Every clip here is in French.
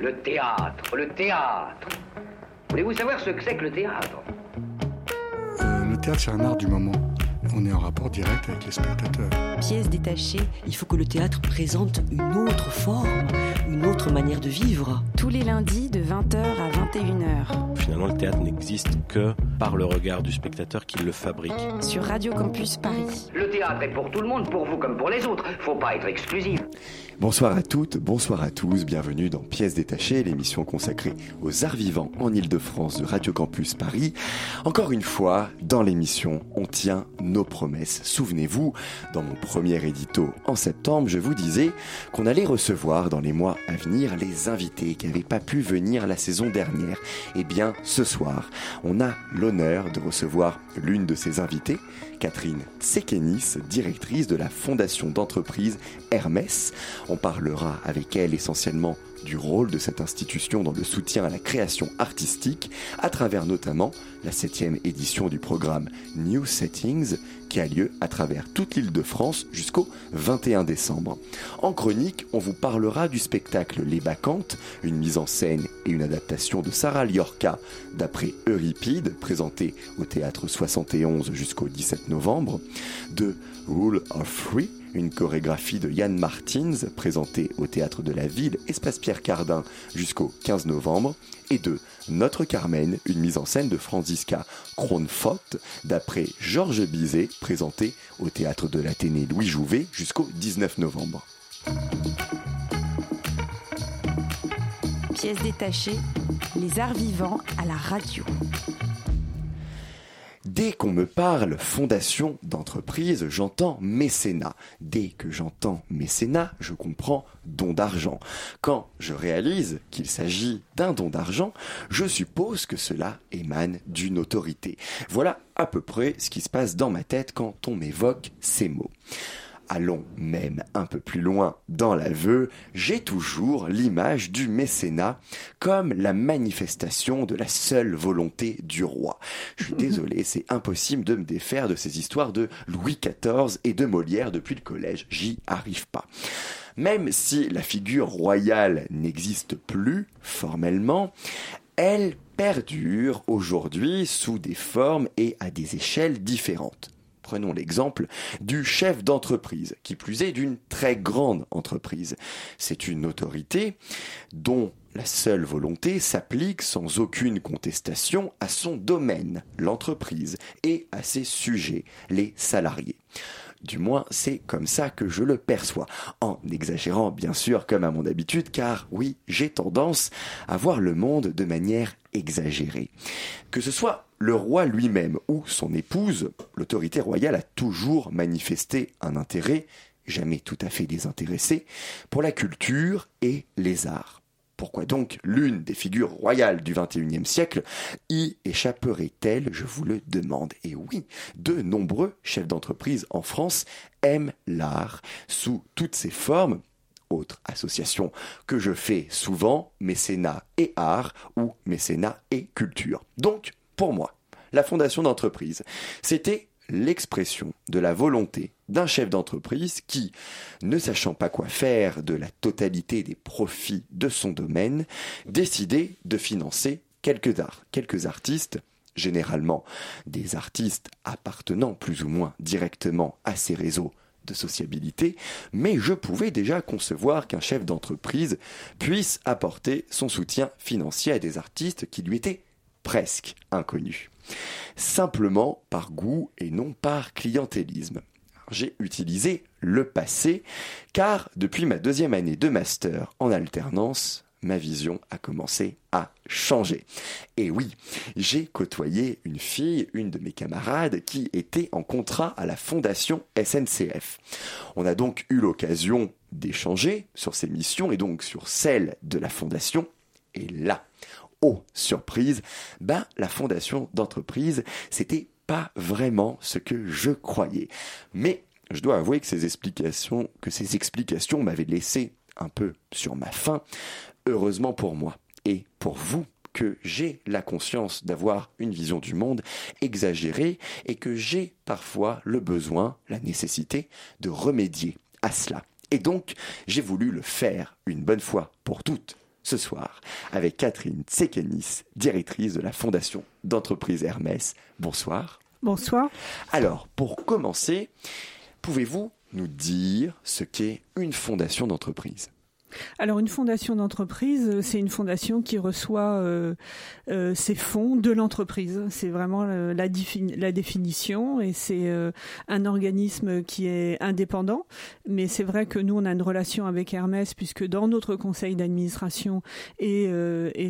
Le théâtre, le théâtre. Voulez-vous savoir ce que c'est que le théâtre? Euh, le théâtre, c'est un art du moment. On est en rapport direct avec les spectateurs. Pièce détachée, il faut que le théâtre présente une autre forme, une autre manière de vivre. Tous les lundis de 20h à 21h Finalement, le théâtre n'existe que par le regard du spectateur qui le fabrique. sur Radio Campus Paris. Le théâtre est pour tout le monde, pour vous comme pour les autres. Faut pas être exclusif. Bonsoir à toutes, bonsoir à tous, bienvenue dans Pièces détachées, l'émission consacrée aux arts vivants en Ile-de-France de Radio Campus Paris. Encore une fois, dans l'émission, on tient nos promesses. Souvenez-vous, dans mon premier édito en septembre, je vous disais qu'on allait recevoir dans les mois à venir les invités qui n'avaient pas pu venir la saison dernière. Eh bien, ce soir, on a l'honneur de recevoir l'une de ces invitées, Catherine Tsekenis, directrice de la fondation d'entreprise Hermès. On parlera avec elle essentiellement du rôle de cette institution dans le soutien à la création artistique, à travers notamment la septième édition du programme New Settings, qui a lieu à travers toute l'île de France jusqu'au 21 décembre. En chronique, on vous parlera du spectacle Les Bacchantes, une mise en scène et une adaptation de Sarah Liorca. D'après Euripide, présenté au théâtre 71 jusqu'au 17 novembre, de Rule of Three, une chorégraphie de Yann Martins présentée au théâtre de la ville Espace Pierre Cardin jusqu'au 15 novembre. Et de Notre Carmen, une mise en scène de Franziska Kronfott d'après Georges Bizet présentée au théâtre de l'Athénée Louis Jouvet jusqu'au 19 novembre. Pièce détachée, les arts vivants à la radio. Dès qu'on me parle fondation d'entreprise, j'entends mécénat. Dès que j'entends mécénat, je comprends don d'argent. Quand je réalise qu'il s'agit d'un don d'argent, je suppose que cela émane d'une autorité. Voilà à peu près ce qui se passe dans ma tête quand on m'évoque ces mots. Allons même un peu plus loin dans l'aveu, j'ai toujours l'image du mécénat comme la manifestation de la seule volonté du roi. Je suis désolé, c'est impossible de me défaire de ces histoires de Louis XIV et de Molière depuis le collège, j'y arrive pas. Même si la figure royale n'existe plus formellement, elle perdure aujourd'hui sous des formes et à des échelles différentes. Prenons l'exemple du chef d'entreprise, qui plus est d'une très grande entreprise. C'est une autorité dont la seule volonté s'applique sans aucune contestation à son domaine, l'entreprise, et à ses sujets, les salariés. Du moins, c'est comme ça que je le perçois. En exagérant, bien sûr, comme à mon habitude, car oui, j'ai tendance à voir le monde de manière exagérée. Que ce soit le roi lui-même ou son épouse, l'autorité royale a toujours manifesté un intérêt, jamais tout à fait désintéressé, pour la culture et les arts. Pourquoi donc l'une des figures royales du XXIe siècle y échapperait-elle, je vous le demande Et oui, de nombreux chefs d'entreprise en France aiment l'art sous toutes ses formes. Autre association que je fais souvent, mécénat et art ou mécénat et culture. Pour moi, la fondation d'entreprise, c'était l'expression de la volonté d'un chef d'entreprise qui, ne sachant pas quoi faire de la totalité des profits de son domaine, décidait de financer quelques arts, quelques artistes, généralement des artistes appartenant plus ou moins directement à ces réseaux de sociabilité, mais je pouvais déjà concevoir qu'un chef d'entreprise puisse apporter son soutien financier à des artistes qui lui étaient presque inconnus simplement par goût et non par clientélisme. J'ai utilisé le passé car depuis ma deuxième année de master en alternance, ma vision a commencé à changer. Et oui, j'ai côtoyé une fille, une de mes camarades, qui était en contrat à la fondation SNCF. On a donc eu l'occasion d'échanger sur ses missions et donc sur celles de la fondation. Et là, oh surprise, ben la fondation d'entreprise, c'était pas vraiment ce que je croyais. Mais je dois avouer que ces explications, que ces explications m'avaient laissé un peu sur ma faim. Heureusement pour moi et pour vous que j'ai la conscience d'avoir une vision du monde exagérée et que j'ai parfois le besoin, la nécessité de remédier à cela. Et donc, j'ai voulu le faire une bonne fois pour toutes ce soir avec Catherine Tsekenis, directrice de la Fondation d'entreprise Hermès. Bonsoir. Bonsoir. Alors, pour commencer, pouvez-vous nous dire ce qu'est une fondation d'entreprise? Alors une fondation d'entreprise, euh, c'est une fondation qui reçoit euh, euh, ses fonds de l'entreprise. C'est vraiment la, définition et c'est un organisme qui est indépendant. Mais c'est vrai que nous, on a une relation avec Hermès puisque dans notre conseil d'administration et,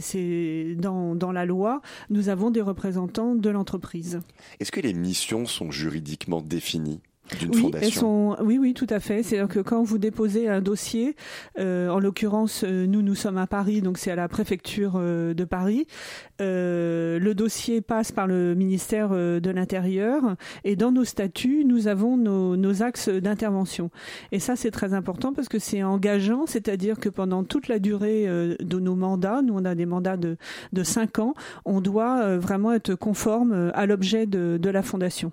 c'est dans la loi, nous avons des représentants de l'entreprise. Est-ce que les missions sont juridiquement définies? Oui, elles sont, oui, oui, tout à fait. C'est-à-dire que quand vous déposez un dossier, euh, en l'occurrence, euh, nous, nous sommes à Paris, donc c'est à la préfecture euh, de Paris. Euh, le dossier passe par le ministère de l'Intérieur et dans nos statuts, nous avons nos, nos axes d'intervention. Et ça, c'est très important parce que c'est engageant, c'est-à-dire que pendant toute la durée de nos mandats, nous on a des mandats de, de 5 ans, on doit vraiment être conforme à l'objet de, de la fondation.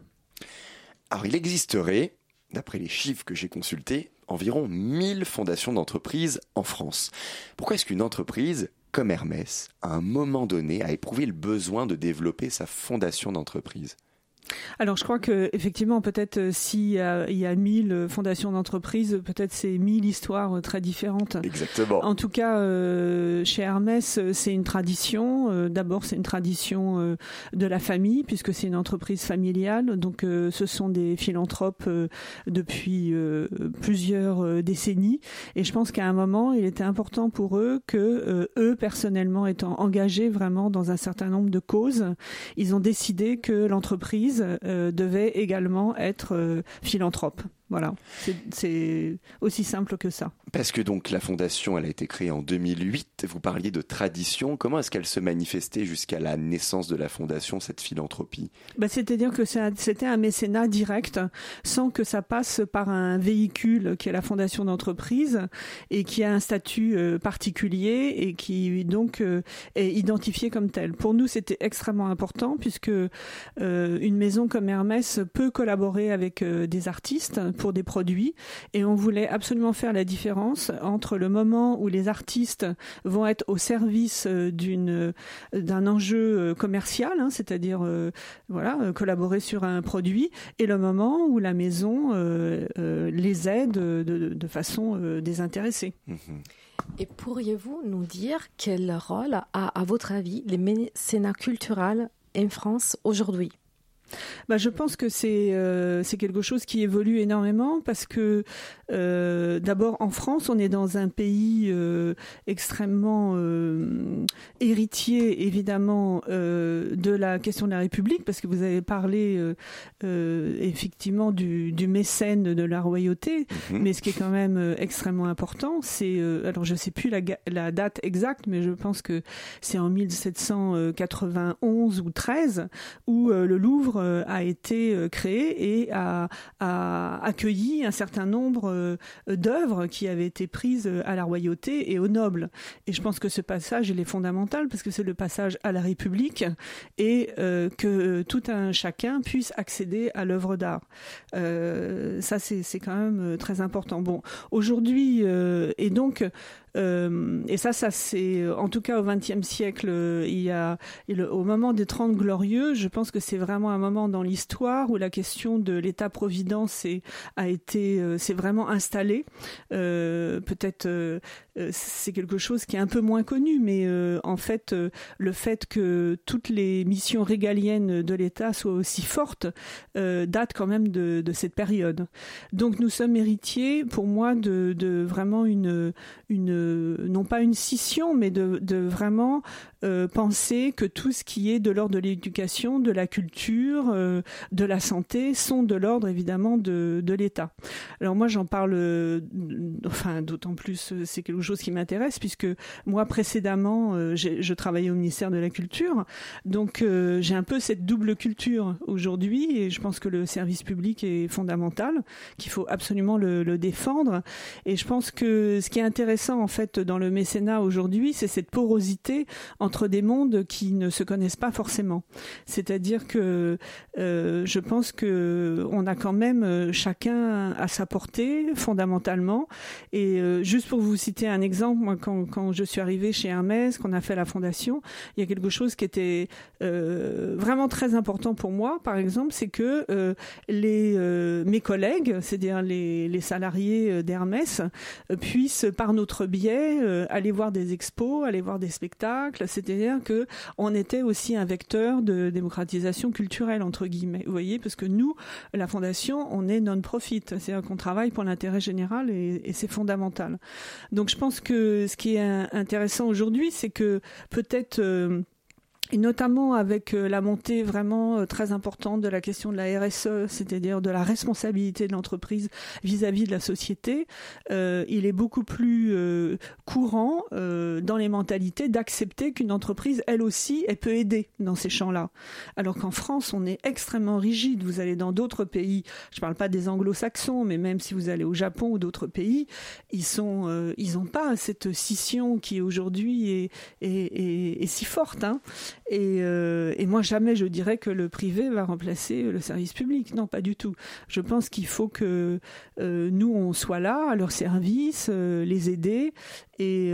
Alors il existerait, d'après les chiffres que j'ai consultés, environ 1000 fondations d'entreprises en France. Pourquoi est-ce qu'une entreprise comme Hermès, à un moment donné, a éprouvé le besoin de développer sa fondation d'entreprise? Alors je crois que effectivement peut-être euh, s'il y a, il y a mille euh, fondations d'entreprise, peut-être c'est mille histoires euh, très différentes. Exactement. En tout cas, chez Hermès, c'est une tradition. D'abord, c'est une tradition de la famille puisque c'est une entreprise familiale. Donc, ce sont des philanthropes depuis plusieurs décennies. Et je pense qu'à un moment, il était important pour eux que eux personnellement étant engagés vraiment dans un certain nombre de causes, ils ont décidé que l'entreprise euh, devait également être euh, philanthrope. Voilà, c'est aussi simple que ça. Parce que donc la fondation, elle a été créée en 2008. Vous parliez de tradition. Comment est-ce qu'elle se manifestait jusqu'à la naissance de la fondation, cette philanthropie? Bah, C'est-à-dire que c'était un mécénat direct, sans que ça passe par un véhicule qui est la fondation d'entreprise et qui a un statut euh, particulier et qui donc euh, est identifié comme tel. Pour nous, c'était extrêmement important puisque euh, une maison comme Hermès peut collaborer avec des artistes pour des produits et on voulait absolument faire la différence entre le moment où les artistes vont être au service euh, d'une euh, d'un enjeu euh, commercial, hein, c'est-à-dire voilà collaborer sur un produit, et le moment où la maison les aide de, de, façon désintéressée. Mhm. Et pourriez-vous nous dire quel rôle a, à votre avis, les mécénats culturels en France aujourd'hui? Bah, je pense que c'est euh, c'est quelque chose qui évolue énormément parce que euh, d'abord en France on est dans un pays euh, extrêmement héritier évidemment de la question de la République parce que vous avez parlé effectivement du, du, mécène de la royauté mhm. mais ce qui est quand même extrêmement important c'est alors je sais plus la, la date exacte mais je pense que c'est en 1791 ou 13 où le Louvre euh, a été euh, créé et a, accueilli un certain nombre euh, d'œuvres qui avaient été prises à la royauté et aux nobles. Et je pense que ce passage il est fondamental parce que c'est le passage à la République et que tout un chacun puisse accéder à l'œuvre d'art. ça c'est quand même très important. Bon, aujourd'hui et donc euh, et ça, ça c'est en tout cas au XXe siècle, euh, il y a au moment des Trente Glorieux, je pense que c'est vraiment un moment dans l'histoire où la question de l'État-providence a été, euh, s'est vraiment installée. Peut-être c'est quelque chose qui est un peu moins connu, mais en fait, le fait que toutes les missions régaliennes de l'État soient aussi fortes date quand même de, de, cette période. Donc nous sommes héritiers, pour moi, de, de vraiment une, une non pas une scission, mais de, vraiment euh, penser que tout ce qui est de l'ordre de l'éducation, de la culture, euh, de la santé sont de l'ordre évidemment de, de l'État. Alors moi j'en parle, euh, enfin d'autant plus c'est quelque chose qui m'intéresse puisque moi précédemment je travaillais au ministère de la Culture, donc j'ai un peu cette double culture aujourd'hui et je pense que le service public est fondamental, qu'il faut absolument le, le, défendre et je pense que ce qui est intéressant en fait dans le mécénat aujourd'hui, c'est cette porosité entre des mondes qui ne se connaissent pas forcément. C'est-à-dire que euh, je pense que on a quand même euh, chacun à sa portée fondamentalement. Et euh, juste pour vous citer un exemple, quand, je suis arrivée chez Hermès, qu'on a fait la fondation, il y a quelque chose qui était vraiment très important pour moi, par exemple, c'est que mes collègues, c'est-à-dire les salariés d'Hermès, puissent par notre biais aller voir des expos, aller voir des spectacles. C'est-à-dire que on était aussi un vecteur de démocratisation culturelle entre guillemets. Vous voyez, parce que nous, la fondation, on est non-profit, c'est-à-dire qu'on travaille pour l'intérêt général et, et c'est fondamental. Donc je pense que ce qui est intéressant aujourd'hui, c'est que peut-être et notamment avec euh, la montée vraiment euh, très importante de la question de la RSE, c'est-à-dire de la responsabilité de l'entreprise vis-à-vis de la société, euh, il est beaucoup plus courant dans les mentalités d'accepter qu'une entreprise, elle aussi, elle peut aider dans ces champs-là. Alors qu'en France, on est extrêmement rigide. Vous allez dans d'autres pays, je ne parle pas des anglo-saxons, mais même si vous allez au Japon ou d'autres pays, ils sont, ils n'ont pas cette scission qui aujourd'hui est, est, est, est, si forte. Hein. Et, euh, et, moi, jamais je dirais que le privé va remplacer le service public. Non, pas du tout. Je pense qu'il faut que euh, nous, on soit là à leur service, euh, les aider. Et,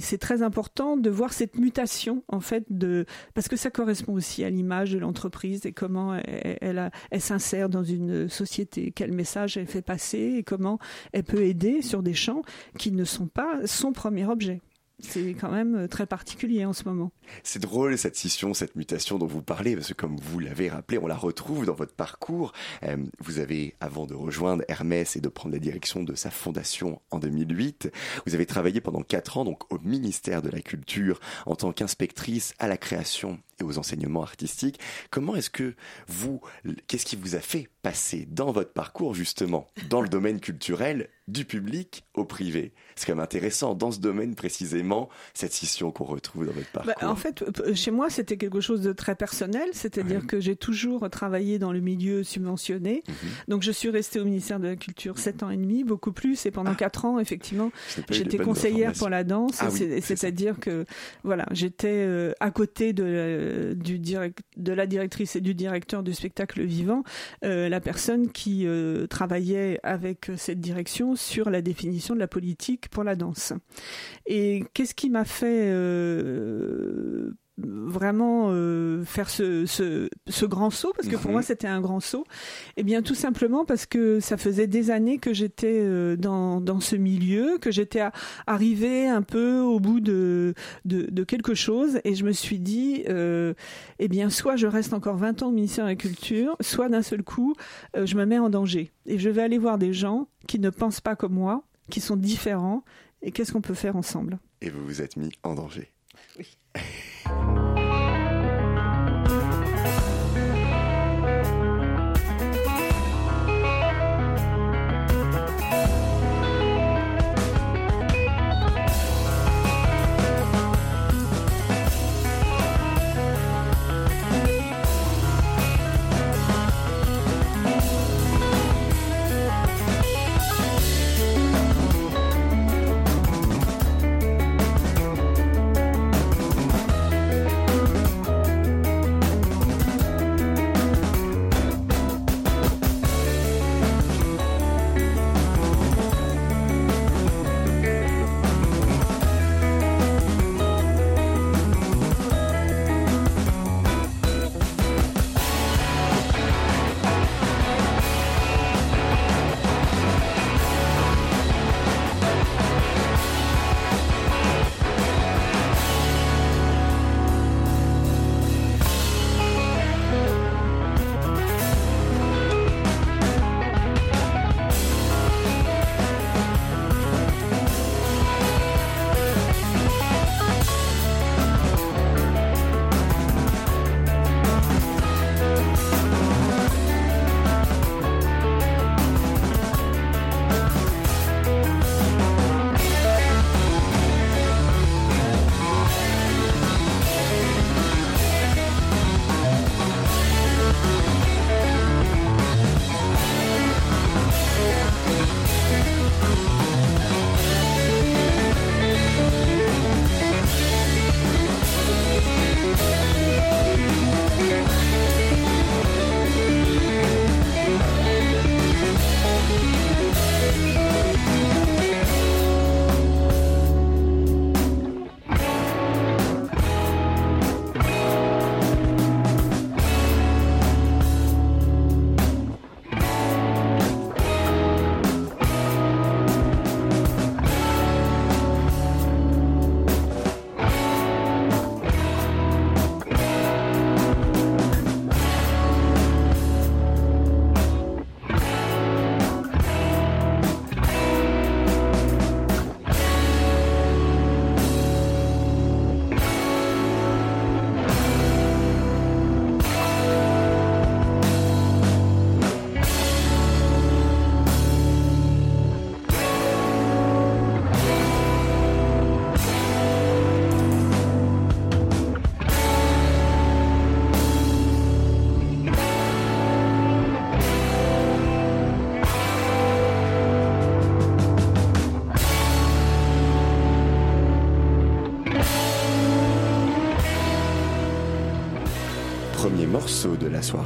c'est très important de voir cette mutation, en fait, de, parce que ça correspond aussi à l'image de l'entreprise et comment elle s'insère dans une société, quel message elle fait passer et comment elle peut aider sur des champs qui ne sont pas son premier objet c'est quand même euh, très particulier en ce moment. C'est drôle cette scission, cette mutation dont vous parlez, parce que comme vous l'avez rappelé, on la retrouve dans votre parcours. Euh, vous avez, avant de rejoindre Hermès et de prendre la direction de sa fondation en 2008, vous avez travaillé pendant quatre ans donc au ministère de la Culture en tant qu'inspectrice à la création et aux enseignements artistiques. Comment est-ce que vous, qu'est-ce qui vous a fait passer dans votre parcours justement dans le domaine culturel du public au privé? C'est quand même intéressant dans ce domaine précisément cette scission qu'on retrouve dans votre parcours. Bah, en fait, chez moi, c'était quelque chose de très personnel, c'est-à-dire oui. que j'ai toujours travaillé dans le milieu subventionné. -hmm. Donc je suis restée au ministère de la Culture sept ans et demi, beaucoup plus, et pendant quatre ah. ans, effectivement, j'étais conseillère pour la danse, ah, oui, c'est-à-dire que voilà, j'étais euh, à côté de, direct, de la directrice et du directeur du spectacle vivant, euh, la personne qui euh, travaillait avec cette direction sur la définition de la politique pour la danse. Et qu'est-ce qui m'a fait euh, vraiment euh, faire ce, ce, ce, grand saut parce que pour mmh. moi c'était un grand saut. Et eh bien tout simplement parce que ça faisait des années que j'étais euh, dans, dans ce milieu que j'étais arrivée un peu au bout de, de, de, quelque chose. Et je me suis dit euh, eh bien soit je reste encore 20 ans au ministère de la Culture soit d'un seul coup euh, je me mets en danger. Et je vais aller voir des gens qui ne pensent pas comme moi qui sont différents. Et qu'est-ce qu'on peut faire ensemble? Et vous vous êtes mis en danger. Oui Thank you.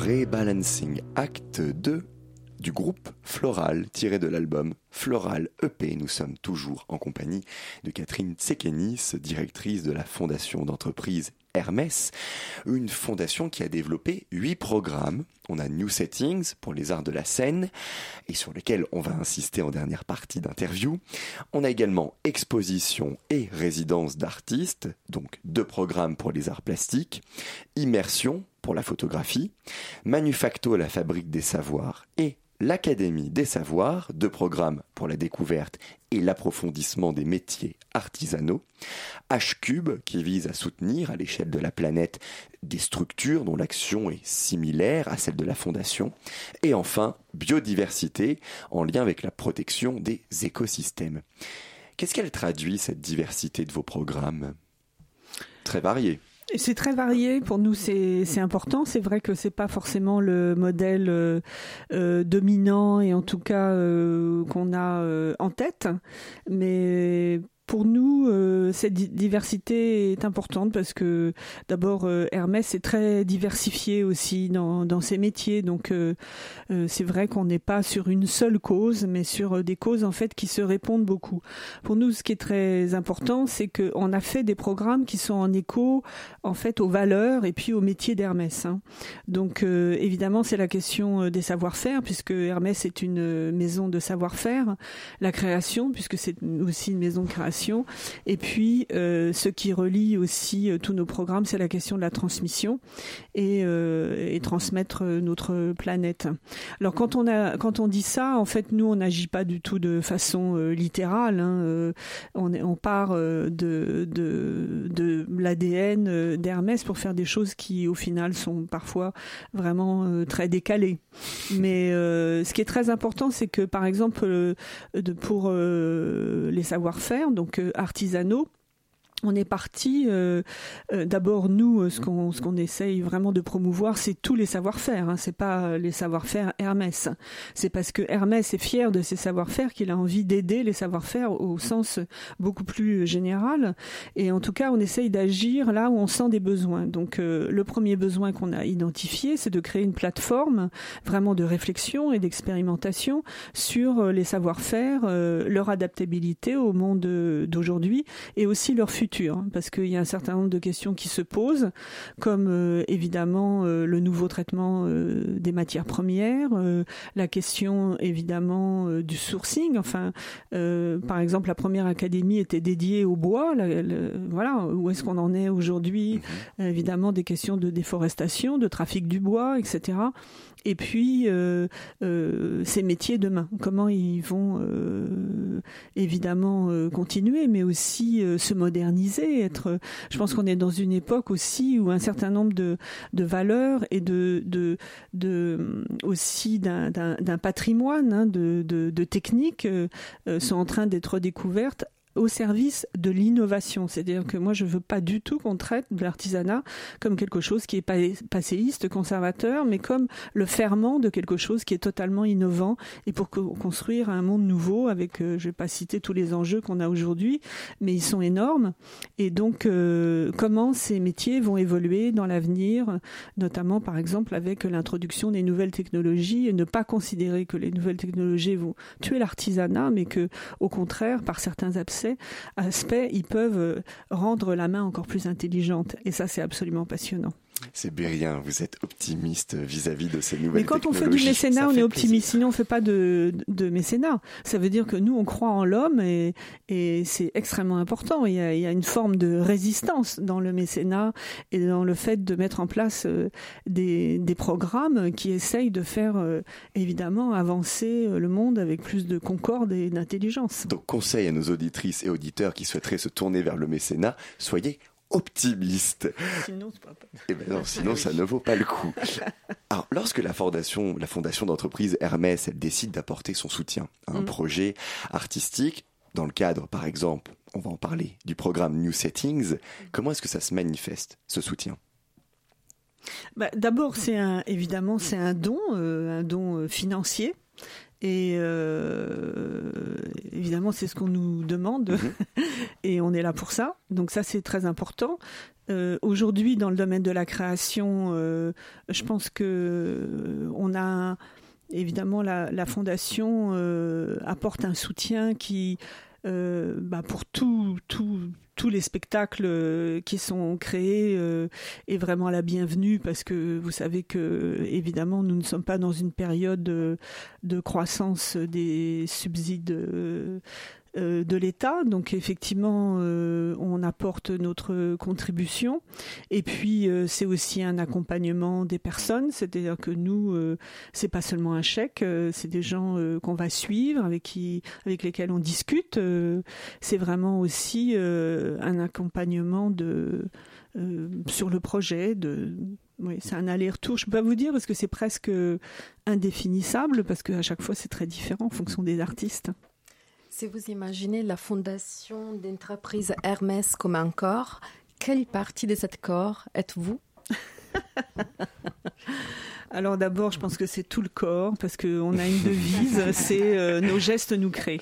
De la soirée, Balancing Act 2 du groupe Floral, tiré de l'album Floral EP. Nous sommes toujours en compagnie de Catherine Tsekenis, directrice de la fondation d'entreprise Hermès, une fondation qui a développé huit programmes. On a New Settings pour les arts de la scène et sur lesquels on va insister en dernière partie d'interview. On a également exposition et résidence d'artistes, donc deux programmes pour les arts plastiques, immersion pour la photographie, Manufacto la fabrique des savoirs et l'Académie des savoirs, deux programmes pour la découverte et l'approfondissement des métiers artisanaux, H-Cube qui vise à soutenir à l'échelle de la planète des structures dont l'action est similaire à celle de la Fondation, et enfin Biodiversité en lien avec la protection des écosystèmes. Qu'est-ce qu'elle traduit cette diversité de vos programmes? Très variés. C'est très varié. Pour nous, c'est important. C'est vrai que c'est pas forcément le modèle euh, euh, dominant et en tout cas euh, qu'on a en tête, mais pour nous, euh, cette diversité est importante parce que d'abord euh, Hermès est très diversifié aussi dans, dans ses métiers, donc euh, c'est vrai qu'on n'est pas sur une seule cause, mais sur des causes en fait qui se répondent beaucoup. Pour nous, ce qui est très important, c'est qu'on a fait des programmes qui sont en écho en fait aux valeurs et puis aux métiers d'Hermès. Hein. Donc évidemment, c'est la question des savoir-faire puisque Hermès est une maison de savoir-faire, la création puisque c'est aussi une maison de création et puis, euh, ce qui relie aussi euh, tous nos programmes, c'est la question de la transmission et, euh, et, transmettre notre planète. Alors, quand on a, quand on dit ça, en fait, nous, on n'agit pas du tout de façon littérale. Hein. On, part de, de, de l'ADN d'Hermès pour faire des choses qui, au final, sont parfois vraiment très décalées. Mais ce qui est très important, c'est que, par exemple, pour les savoir-faire, donc donc artisanaux on est parti. Euh, euh, d'abord, nous, euh, ce qu'on ce qu'on essaye vraiment de promouvoir, c'est tous les savoir-faire. Hein. C'est pas les savoir-faire Hermès. C'est parce que Hermès est fier de ses savoir-faire qu'il a envie d'aider les savoir-faire au sens beaucoup plus général. Et en tout cas, on essaye d'agir là où on sent des besoins. Donc, le premier besoin qu'on a identifié, c'est de créer une plateforme vraiment de réflexion et d'expérimentation sur les savoir-faire, leur adaptabilité au monde d'aujourd'hui et aussi leur futur Hein, parce qu'il y a un certain nombre de questions qui se posent, comme euh, évidemment euh, le nouveau traitement euh, des matières premières, la question évidemment du sourcing. Enfin, par exemple, la première académie était dédiée au bois. voilà, où est-ce qu'on en est aujourd'hui? Mhm. Évidemment, des questions de déforestation, de trafic du bois, etc et puis euh, euh, ces métiers demain, comment ils vont euh, évidemment continuer, mais aussi se moderniser. Être, je pense qu'on est dans une époque aussi où un certain nombre de, de valeurs et de, de, de aussi d'un patrimoine hein, de, de, de techniques sont en train d'être découvertes au service de l'innovation. C'est-à-dire que moi, je veux pas du tout qu'on traite de l'artisanat comme quelque chose qui est passéiste, conservateur, mais comme le ferment de quelque chose qui est totalement innovant et pour construire un monde nouveau avec, euh, je vais pas citer tous les enjeux qu'on a aujourd'hui, mais ils sont énormes. Et donc, euh, comment ces métiers vont évoluer dans l'avenir, notamment par exemple avec l'introduction des nouvelles technologies et ne pas considérer que les nouvelles technologies vont tuer l'artisanat, mais que, au contraire, par certains abcès, aspects, ils peuvent euh, rendre la main encore plus intelligente. Et ça, c'est absolument passionnant. C'est bien, vous êtes optimiste vis-à-vis de ces nouvelles Mais quand on fait du mécénat, on est optimiste. Sinon, on fait pas de, de, mécénat. Ça veut dire que nous, on croit en l'homme et, et c'est extrêmement important. Il y, a, il y, a, une forme de résistance dans le mécénat et dans le fait de mettre en place euh, des, des programmes qui essayent de faire euh, évidemment avancer euh, le monde avec plus de concorde et d'intelligence. Donc, conseil à nos auditrices et auditeurs qui souhaiteraient se tourner vers le mécénat, soyez optimiste. Sinon, eh ben sinon ça ne vaut pas le coup. Alors, lorsque la fondation, la fondation d'entreprise Hermès, elle décide d'apporter son soutien à un mm. projet artistique, dans le cadre, par exemple, on va en parler, du programme New Settings, comment est-ce que ça se manifeste, ce soutien? Bah, D'abord, c'est un, évidemment, c'est un don, euh, un don euh, financier. Et euh, évidemment, c'est ce qu'on nous demande mhm. et on est là pour ça. Donc ça, c'est très important. Euh, aujourd'hui, dans le domaine de la création, euh, je pense que on a évidemment la, la fondation apporte un soutien qui, bah, pour tout, tout, tous les spectacles qui sont créés est vraiment la bienvenue parce que vous savez que évidemment nous ne sommes pas dans une période de, de croissance des subsides euh, de l'État. Donc effectivement, euh, on apporte notre contribution. Et puis euh, c'est aussi un accompagnement des personnes, c'est-à-dire que nous, c'est pas seulement un chèque, c'est des gens qu'on va suivre, avec qui, avec lesquels on discute. c'est vraiment aussi un accompagnement de sur le projet de c'est un aller-retour. Je peux pas vous dire parce que c'est presque indéfinissable parce qu'à chaque fois c'est très différent en fonction des artistes. Si vous imaginez la fondation d'entreprise Hermès comme un corps, quelle partie de cet corps êtes-vous? Alors d'abord, je pense que c'est tout le corps parce qu'on a une devise, c'est euh, nos gestes nous créent.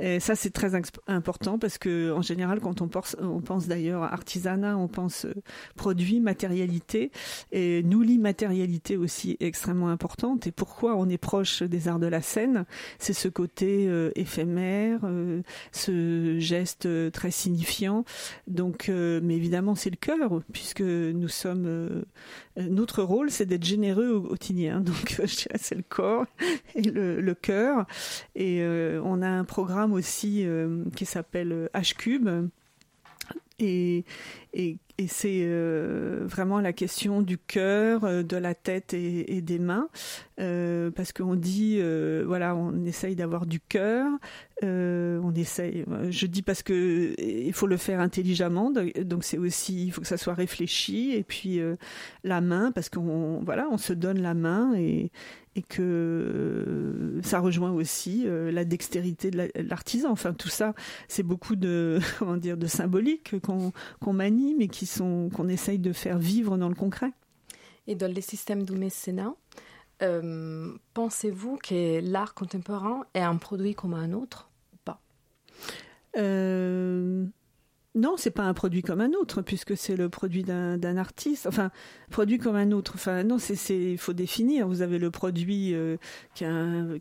Et ça, c'est très important parce que en général, quand on pense, on pense d'ailleurs artisanat, on pense euh, produit, matérialité. Et nous, l'immatérialité aussi est extrêmement importante. Et pourquoi on est proche des arts de la scène? C'est ce côté euh, éphémère, ce geste très signifiant. Donc, mais évidemment, c'est le cœur puisque nous sommes. notre rôle, c'est d'être généreux quotidien. Donc, je dirais c'est le corps et le, cœur. Et euh, on a un programme aussi euh, qui s'appelle H-Cube. Et, et, et c'est euh, vraiment la question du cœur, euh, de la tête et, des mains, euh, parce qu'on dit, voilà, on essaye d'avoir du cœur, on essaye. Je dis parce que il faut le faire intelligemment, donc c'est aussi, il faut que ça soit réfléchi, et puis la main, parce qu'on, voilà, on se donne la main et et que ça rejoint aussi la dextérité de l'artisan. Enfin, tout ça, c'est beaucoup de comment dire de symbolique qu'on qu'on manie, mais qui sont qu'on essaye de faire vivre dans le concret. Et dans les systèmes du mécénat, euh, pensez-vous que l'art contemporain est un produit comme un autre ou pas? Euh, non, c'est pas un produit comme un autre, puisque c'est le produit d'un artiste. Enfin, produit comme un autre. Enfin, non, c'est il faut définir. Vous avez le produit euh, qui,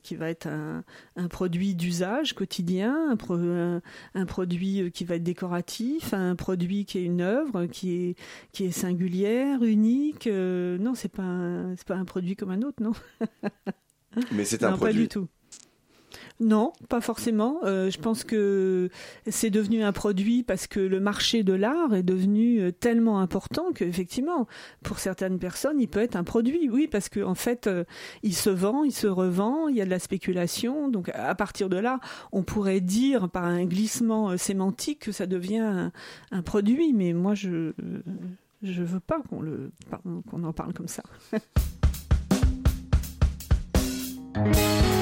qui, va être un, un produit d'usage quotidien, un, un, produit euh, qui va être décoratif, un produit qui est une œuvre qui est qui est singulière, unique. Euh, non, c'est pas c'est pas un produit comme un autre, non. Mais c'est un produit. Pas du tout. Non, pas forcément. Euh, je pense que c'est devenu un produit parce que le marché de l'art est devenu euh, tellement important qu'effectivement, pour certaines personnes, il peut être un produit. Oui, parce qu'en en fait, euh, il se vend, il se revend, il y a de la spéculation. Donc, à partir de là, on pourrait dire par un glissement sémantique que ça devient un, produit. Mais moi, je je veux pas qu'on le qu'on en parle comme ça.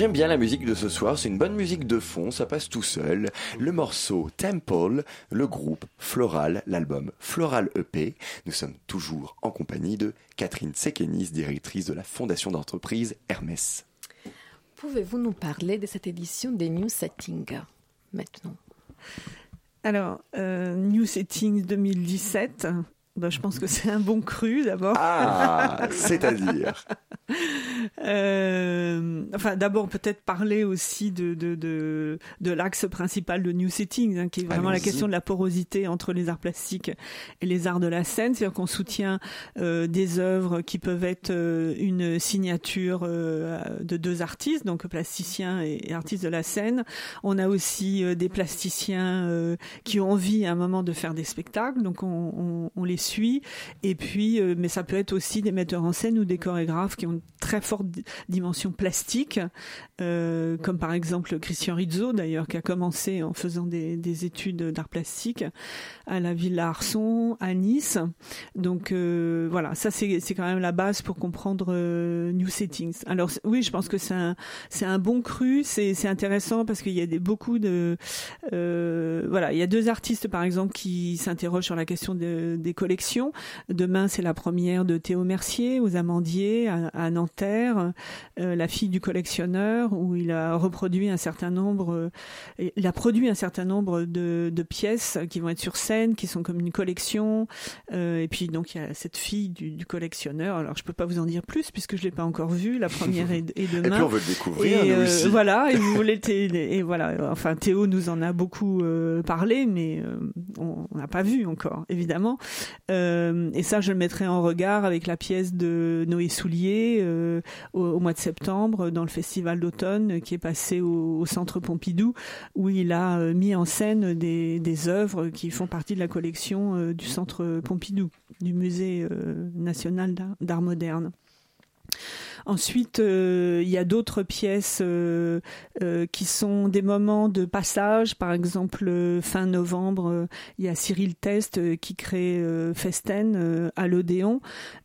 J'aime bien la musique de ce soir, c'est une bonne musique de fond, ça passe tout seul. Le morceau Temple, le groupe Floral, l'album Floral EP. Nous sommes toujours en compagnie de Catherine Sekenis, directrice de la fondation d'entreprise Hermès. Pouvez-vous nous parler de cette édition des New Settings maintenant? Alors, euh, New Settings 2017, bah, je pense que c'est un bon cru d'abord. Ah, c'est-à-dire euh, enfin, d'abord peut-être parler aussi de de, de, de l'axe principal de New Settings, hein, qui est vraiment la question de la porosité entre les arts plastiques et les arts de la scène. C'est-à-dire qu'on soutient euh, des œuvres qui peuvent être euh, une signature de deux artistes, donc plasticiens et, artistes de la scène. On a aussi des plasticiens qui ont envie à un moment de faire des spectacles, donc on, on, on les suit. Et puis, mais ça peut être aussi des metteurs en scène ou des chorégraphes qui ont très forte dimension plastique, euh, comme par exemple Christian Rizzo d'ailleurs, qui a commencé en faisant des, des études d'art plastique à la Villa Arson, à Nice. Donc euh, voilà, ça c'est quand même la base pour comprendre euh, New Settings. Alors oui, je pense que c'est un, un bon cru, c'est intéressant parce qu'il y a des, beaucoup de... Voilà, il y a deux artistes par exemple qui s'interrogent sur la question de, des collections. Demain, c'est la première de Théo Mercier aux Amandiers à, à Euh, La fille du collectionneur, où il a reproduit un certain nombre, euh, il a produit un certain nombre de, de, pièces qui vont être sur scène, qui sont comme une collection. Euh, et puis donc il y a cette fille du, du, collectionneur. Alors je peux pas vous en dire plus puisque je l'ai pas encore vue. La première est, est demain. Et puis on veut le découvrir. Et, nous aussi. voilà. Et vous voulez et voilà. Enfin Théo nous en a beaucoup parlé, mais on n'a pas vu encore, évidemment. et ça, je le mettrai en regard avec la pièce de Noé Soulier euh, au, mois de septembre dans le festival d'automne qui est passé au, centre Pompidou où il a euh, mis en scène des, œuvres qui font partie de la collection euh, du centre Pompidou, du musée national d'art moderne. Ensuite, il y a d'autres pièces qui sont des moments de passage. Par exemple, fin novembre, il y a Cyril Test qui crée Festen à l'Odéon.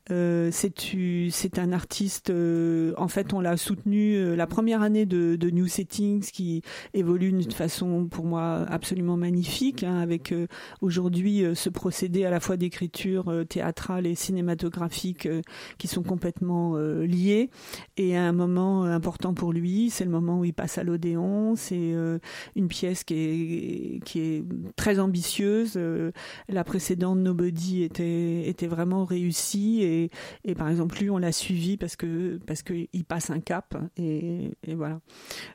C'est un artiste. en fait, on l'a soutenu la première année de, New Settings, qui évolue d'une façon pour moi absolument magnifique, hein, avec aujourd'hui ce procédé à la fois d'écriture théâtrale et cinématographique qui sont complètement liés. Et un moment important pour lui, c'est le moment où il passe à l'Odéon. C'est euh, une pièce qui est, très ambitieuse. Euh, la précédente Nobody était, vraiment réussie. Et par exemple, lui, on l'a suivi parce que parce qu'il passe un cap. Et, voilà.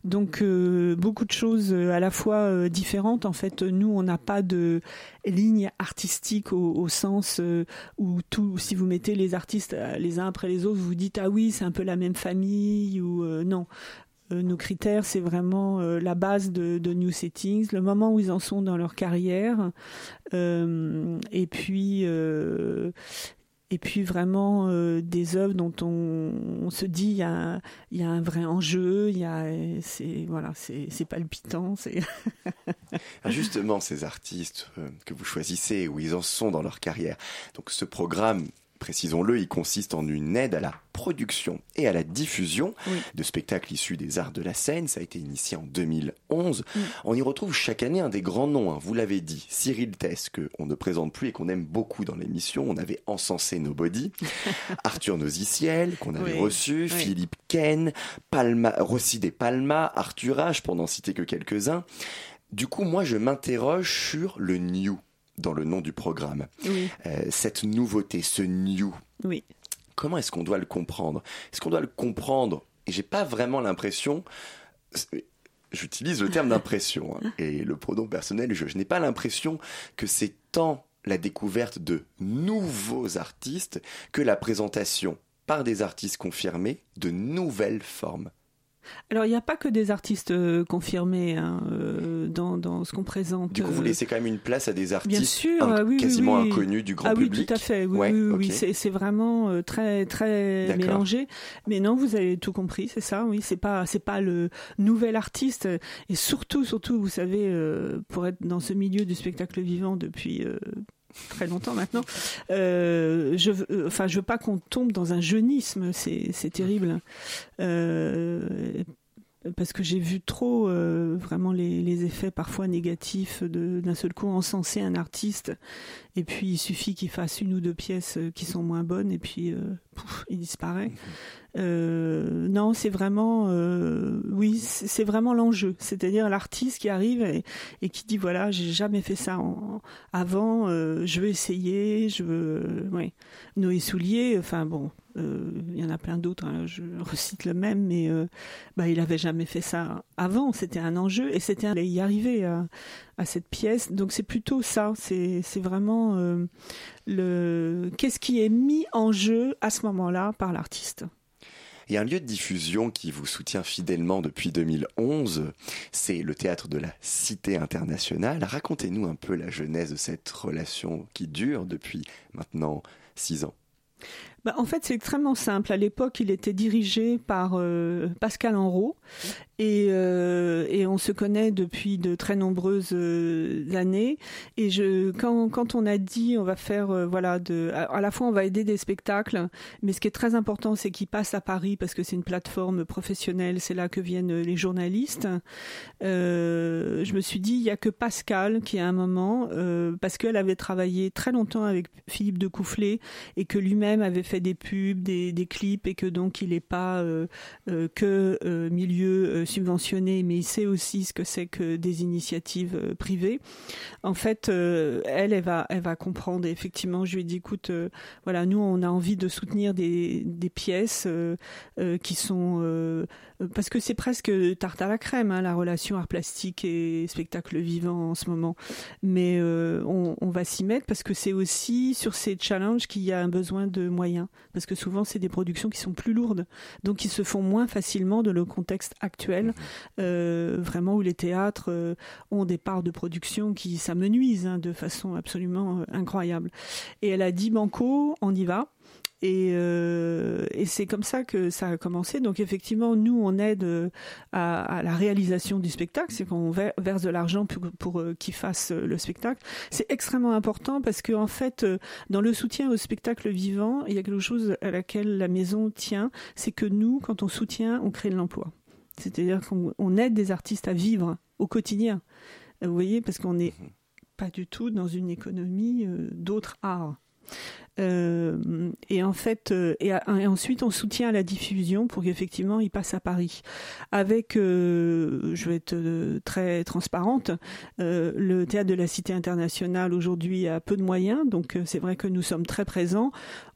Donc, euh, beaucoup de choses à la fois euh, différentes. En fait, nous, on n'a pas de ligne artistique au, sens euh, où si vous mettez les artistes les uns après les autres, vous dites ah oui, c'est un peu la même famille ou euh, non. Euh, nos critères, c'est vraiment euh, la base de, New Settings, le moment où ils en sont dans leur carrière, et puis et puis vraiment euh, des œuvres dont on, se dit il y, a, y, a, un vrai enjeu, il y a c'est voilà c'est palpitant, c'est justement ces artistes euh, que vous choisissez où ils en sont dans leur carrière. Donc ce programme précisons-le, il consiste en une aide à la production et à la diffusion oui. de spectacles issus des arts de la scène. Ça a été initié en 2011. Mm. On y retrouve chaque année un des grands noms, hein. vous l'avez dit, Cyril Tess, qu'on ne présente plus et qu'on aime beaucoup dans l'émission. On avait encensé Nobody, Arthur Nosiciel, qu'on avait oui. reçu. Philippe Ken, Palma, Rossi des Palma, Arthur H, pour n'en citer que quelques-uns. Du coup, moi, je m'interroge sur le new dans le nom du programme. Oui. Euh, cette nouveauté, ce new. Oui. Comment est-ce qu'on doit le comprendre? Est-ce qu'on doit le comprendre? Et j'ai pas vraiment l'impression. J'utilise le terme d'impression hein, et le pronom personnel. Je, je n'ai pas l'impression que c'est tant la découverte de nouveaux artistes que la présentation par des artistes confirmés de nouvelles formes. Alors, il n'y a pas que des artistes euh, confirmés hein, euh, dans, dans, ce qu'on présente. Du coup, vous laissez quand même une place à des artistes Bien sûr, in oui, quasiment oui, oui. inconnus du grand ah, public. Oui, tout à fait. Oui, ouais, okay. c'est vraiment euh, très, très mélangé. Mais non, vous avez tout compris, c'est ça. Oui, c'est pas, c'est pas le nouvel artiste. Et surtout, surtout, vous savez, euh, pour être dans ce milieu du spectacle vivant depuis euh, très longtemps maintenant. Euh, je, euh, enfin, je veux pas qu'on tombe dans un jeunisme, c'est terrible. Euh, parce que j'ai vu trop euh, vraiment les, les, effets parfois négatifs d'un seul coup encenser un artiste et puis il suffit qu'il fasse une ou deux pièces euh, qui sont moins bonnes et puis euh, pouf, il disparaît. Mhm. Euh, non, c'est vraiment, oui, c'est vraiment l'enjeu. C'est-à-dire l'artiste qui arrive et, et, qui dit voilà, j'ai jamais fait ça en, avant, je veux essayer, je veux, ouais. Noé Soulier, enfin bon, il y en a plein d'autres, hein, je recite le même, mais euh, bah, il avait jamais fait ça avant. C'était un enjeu et c'était y arriver à, à, cette pièce. Donc c'est plutôt ça. C'est vraiment euh, le qu'est-ce qui est mis en jeu à ce moment-là par l'artiste. A un lieu de diffusion qui vous soutient fidèlement depuis 2011, c'est le théâtre de la Cité internationale. Racontez-nous un peu la genèse de cette relation qui dure depuis maintenant six ans. Bah, en fait, c'est extrêmement simple. À l'époque, il était dirigé par euh, Pascal Enrault et, euh, et, on se connaît depuis de très nombreuses euh, années. Et quand, on a dit on va faire, à, la fois on va aider des spectacles, mais ce qui est très important, c'est qu'ils passent à Paris parce que c'est une plateforme professionnelle. C'est là que viennent les journalistes. je me suis dit, il y a que Pascal qui, à un moment, parce qu'elle avait travaillé très longtemps avec Philippe de Coufflet et que lui-même avait fait des pubs, des, clips et que donc il n'est pas euh, euh, que euh, milieu subventionné, mais il sait aussi ce que c'est que des initiatives privées. En fait, elle, elle va, elle va comprendre. Et effectivement, je lui ai dit, écoute, voilà, nous, on a envie de soutenir des, pièces qui sont parce que c'est presque tarte à la crème, hein, la relation art plastique et spectacle vivant en ce moment. Mais on va s'y mettre parce que c'est aussi sur ces challenges qu'il y a un besoin de moyens parce que souvent c'est des productions qui sont plus lourdes, donc qui se font moins facilement dans le contexte actuel, mhm. euh, vraiment où les théâtres euh, ont des parts de production qui s'amenuisent hein, de façon absolument euh, incroyable. Et elle a dit Banco, on y va. Et, euh, et c'est comme ça que ça a commencé. Donc effectivement, nous, on aide euh, à, à la réalisation du spectacle, c'est qu'on verse de l'argent pour, pour euh, qu'ils fassent le spectacle. C'est extrêmement important parce que en fait, dans le soutien au spectacle vivant, il y a quelque chose à laquelle la maison tient, c'est que nous, quand on soutient, on crée de l'emploi. C'est-à-dire qu'on aide des artistes à vivre au quotidien. Vous voyez, parce qu'on n'est pas du tout dans une économie d'autres arts. Euh, et en fait, euh, et, ensuite on soutient la diffusion pour qu'effectivement il passe à Paris. Avec, euh, je vais être très transparente, le théâtre de la Cité internationale aujourd'hui a peu de moyens, donc c'est vrai que nous sommes très présents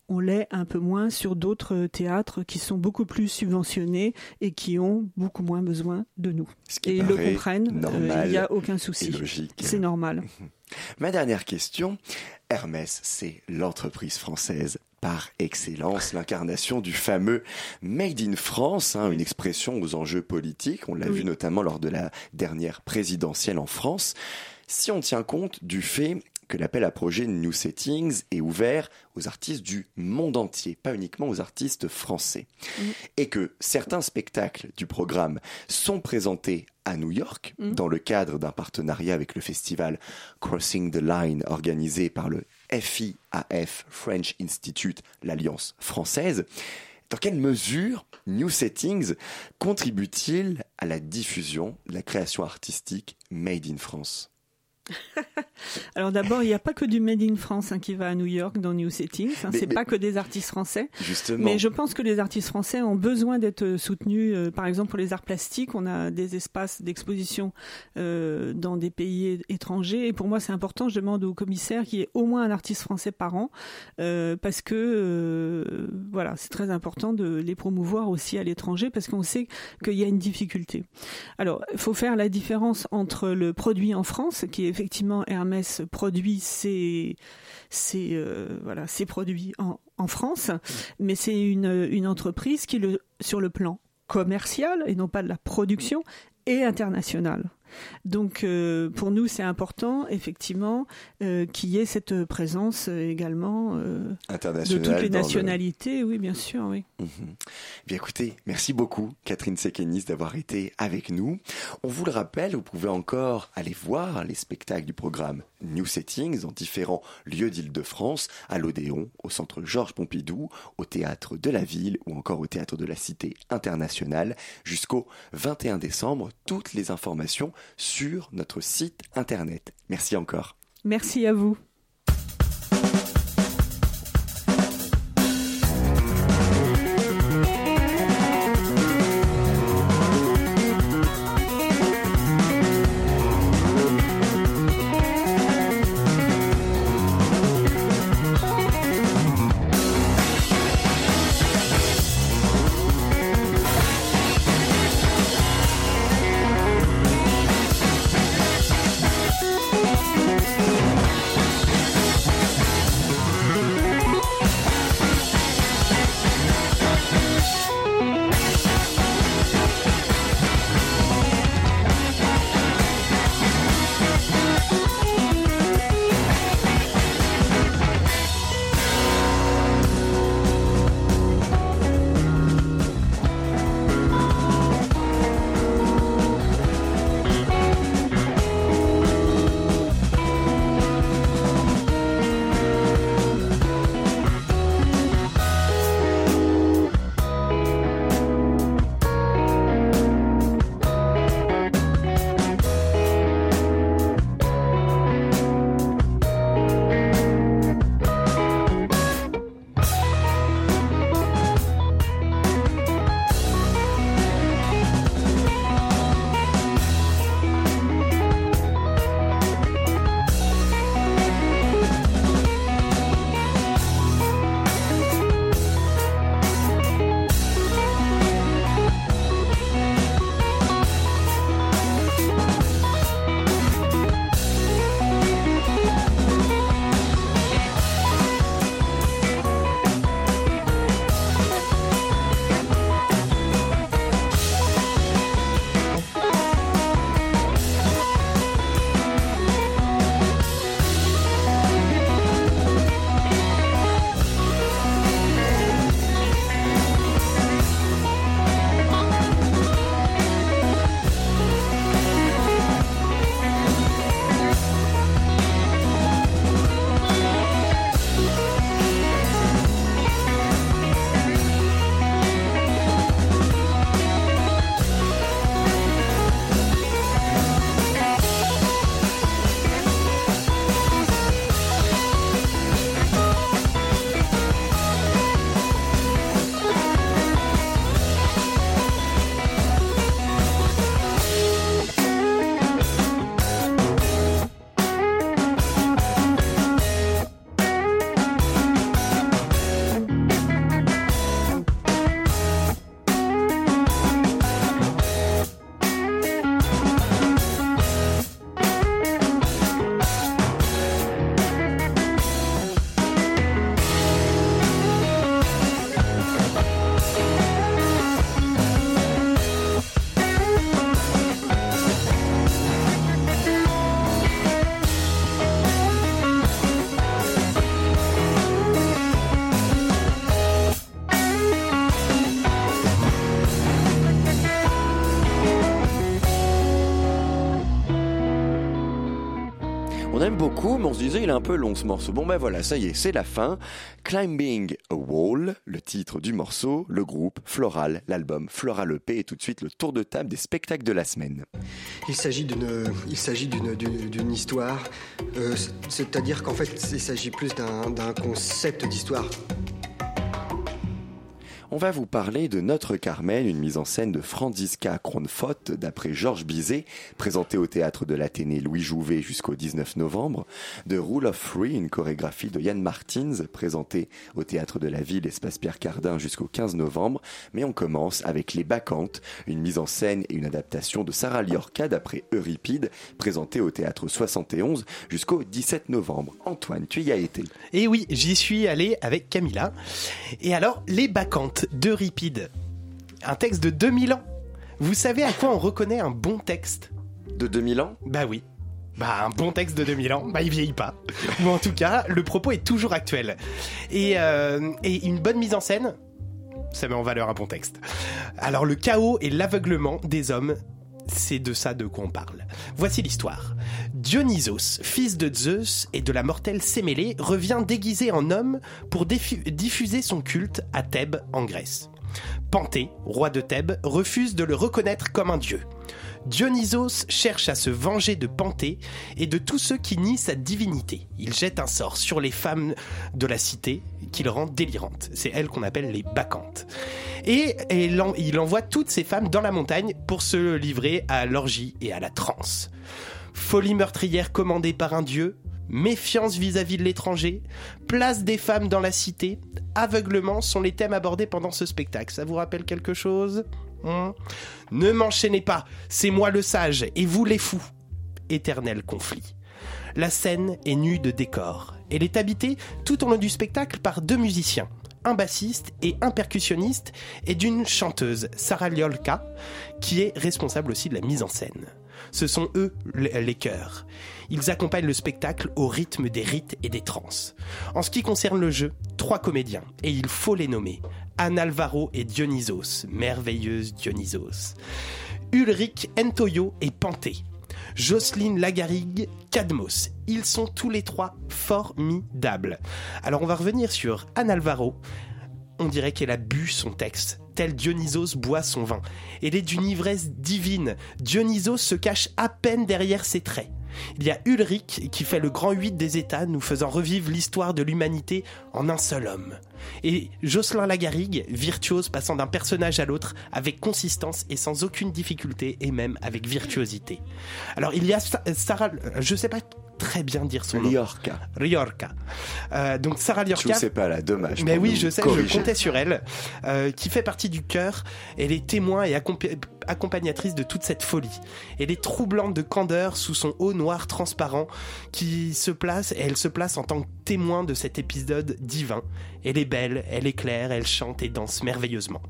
on l'est un peu moins sur d'autres théâtres qui sont beaucoup plus subventionnés et qui ont beaucoup moins besoin de nous. et ils le comprennent, il n'y a aucun souci. C'est normal. Ma dernière question, Hermès, c'est l'entreprise française par excellence, l'incarnation du fameux Made in France, hein, une expression aux enjeux politiques. On l'a vu notamment lors de la dernière présidentielle en France. Si on tient compte du fait que l'appel à projet New Settings est ouvert aux artistes du monde entier, pas uniquement aux artistes français. Mm. Et que certains spectacles du programme sont présentés à New York, mm. dans le cadre d'un partenariat avec le festival Crossing the Line organisé par le FIAF, French Institute, l'Alliance française. Dans quelle mesure New Settings contribue-t-il à la diffusion de la création artistique Made in France? Alors d'abord, il n'y a pas que du Made in France hein, qui va à New York dans New Settings. Hein, c'est pas que des artistes français. Justement. Mais je pense que les artistes français ont besoin d'être soutenus. Euh, par exemple, pour les arts plastiques, on a des espaces d'exposition euh, dans des pays étrangers. Et pour moi, c'est important. Je demande au commissaire qu'il y ait au moins un artiste français par an, euh, parce que voilà, c'est très important de les promouvoir aussi à l'étranger, parce qu'on sait qu'il y a une difficulté. Alors, il faut faire la différence entre le produit en France, qui est effectivement Hermès produit ses, euh, produits en, France, mais c'est une, une entreprise qui, le, sur le plan commercial et non pas de la production, est internationale. Donc euh, pour nous, c'est important, effectivement, euh, qu'il y ait cette présence euh, également de toutes les nationalités. Oui, bien sûr, oui. Mhm. Bien écoutez, merci beaucoup, Catherine Sekenis, d'avoir été avec nous. On vous le rappelle, vous pouvez encore aller voir les spectacles du programme New Settings dans différents lieux d'Île-de-France, à l'Odéon, au centre Georges Pompidou, au théâtre de la ville ou encore au théâtre de la Cité internationale jusqu'au 21 décembre. Toutes les informations sur notre site internet. Merci encore. Merci à vous. Mais on se disait il est un peu long ce morceau. Bon ben voilà, ça y est, c'est la fin. Climbing a Wall, le titre du morceau, le groupe, Floral, l'album Floral EP et tout de suite le tour de table des spectacles de la semaine. Il s'agit d'une, histoire, euh, c'est-à-dire qu'en fait il s'agit plus d'un concept d'histoire on va vous parler de Notre Carmen, une mise en scène de Franziska Kronfott d'après Georges Bizet, présentée au théâtre de l'Athénée Louis Jouvet jusqu'au 19 novembre, de Rule of Three, une chorégraphie de Yann Martins, présentée au théâtre de la Ville Espace Pierre Cardin jusqu'au 15 novembre, mais on commence avec Les Bacchantes, une mise en scène et une adaptation de Sarah Liorca d'après Euripide, présentée au théâtre 71 jusqu'au 17 novembre. Antoine, tu y as été Et eh oui, j'y suis allé avec Camilla. Et alors, Les Bacchantes, d'Euripide. Un texte de 2000 ans. Vous savez à quoi on reconnaît un bon texte? De 2000 ans? Bah oui. Bah un bon texte de 2000 ans, bah il vieillit pas. Ou en tout cas, le propos est toujours actuel. Et, euh, et une bonne mise en scène, ça met en valeur un bon texte. Alors le chaos et l'aveuglement des hommes c'est de ça de quoi on parle. Voici l'histoire. Dionysos, fils de Zeus et de la mortelle Sémélé, revient déguisé en homme pour diffu- diffuser son culte à Thèbes en Grèce. Panthée, roi de Thèbes, refuse de le reconnaître comme un dieu. Dionysos cherche à se venger de Panthée et de tous ceux qui nient sa divinité. Il jette un sort sur les femmes de la cité qu'il rend délirantes. C'est elles qu'on appelle les bacchantes. Et, et il envoie toutes ces femmes dans la montagne pour se livrer à l'orgie et à la transe. Folie meurtrière commandée par un dieu, méfiance vis-à-vis de l'étranger, place des femmes dans la cité, aveuglement sont les thèmes abordés pendant ce spectacle. Ça vous rappelle quelque chose? Hmm? Ne m'enchaînez pas, c'est moi le sage et vous les fous. Éternel conflit. La scène est nue de décor. Elle est habitée tout au long du spectacle par deux musiciens, un bassiste et un percussionniste, et d'une chanteuse, Sarah Liolka, qui est responsable aussi de la mise en scène. Ce sont eux les chœurs. Ils accompagnent le spectacle au rythme des rites et des transes. En ce qui concerne le jeu, trois comédiens, et il faut les nommer. Anne Alvaro et Dionysos, merveilleuse Dionysos. Ulrich Ntoyo et Panthée. Jocelyne Lagarigue, Cadmos. Ils sont tous les trois formidables. Alors on va revenir sur Anne Alvaro. On dirait qu'elle a bu son texte, tel Dionysos boit son vin. Elle est d'une ivresse divine. Dionysos se cache à peine derrière ses traits. Il y a Ulrich qui fait le grand 8 des États, nous faisant revivre l'histoire de l'humanité en un seul homme. Et Jocelyn Lagarigue, virtuose passant d'un personnage à l'autre avec consistance et sans aucune difficulté et même avec virtuosité. Alors il y a Sa- Sarah, je sais pas très bien dire son nom. Liorca. Riorca. Euh, donc Sarah Je Liorca. ne sais pas là, dommage. Mais oui, je sais, je corriger. comptais sur elle, euh, qui fait partie du chœur. Elle est témoin et accompa- accompagnatrice de toute cette folie. Elle est troublante de candeur sous son haut noir transparent, qui se place, et elle se place en tant que témoin de cet épisode divin. Elle est belle, elle est claire, elle chante et danse merveilleusement.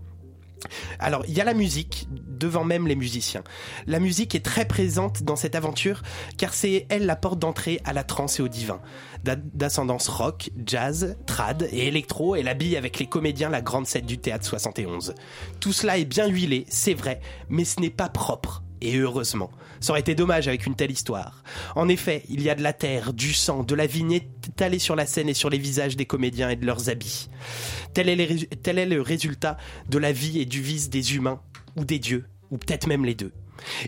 Alors, il y a la musique, devant même les musiciens. La musique est très présente dans cette aventure, car c'est elle la porte d'entrée à la trance et au divin. D'a- D'ascendance rock, jazz, trad et électro, elle habille avec les comédiens la grande scène du théâtre 71. Tout cela est bien huilé, c'est vrai, mais ce n'est pas propre. Et heureusement. Ça aurait été dommage avec une telle histoire. En effet, il y a de la terre, du sang, de la vigne étalée sur la scène et sur les visages des comédiens et de leurs habits. Tel est, tel est le résultat de la vie et du vice des humains, ou des dieux, ou peut-être même les deux.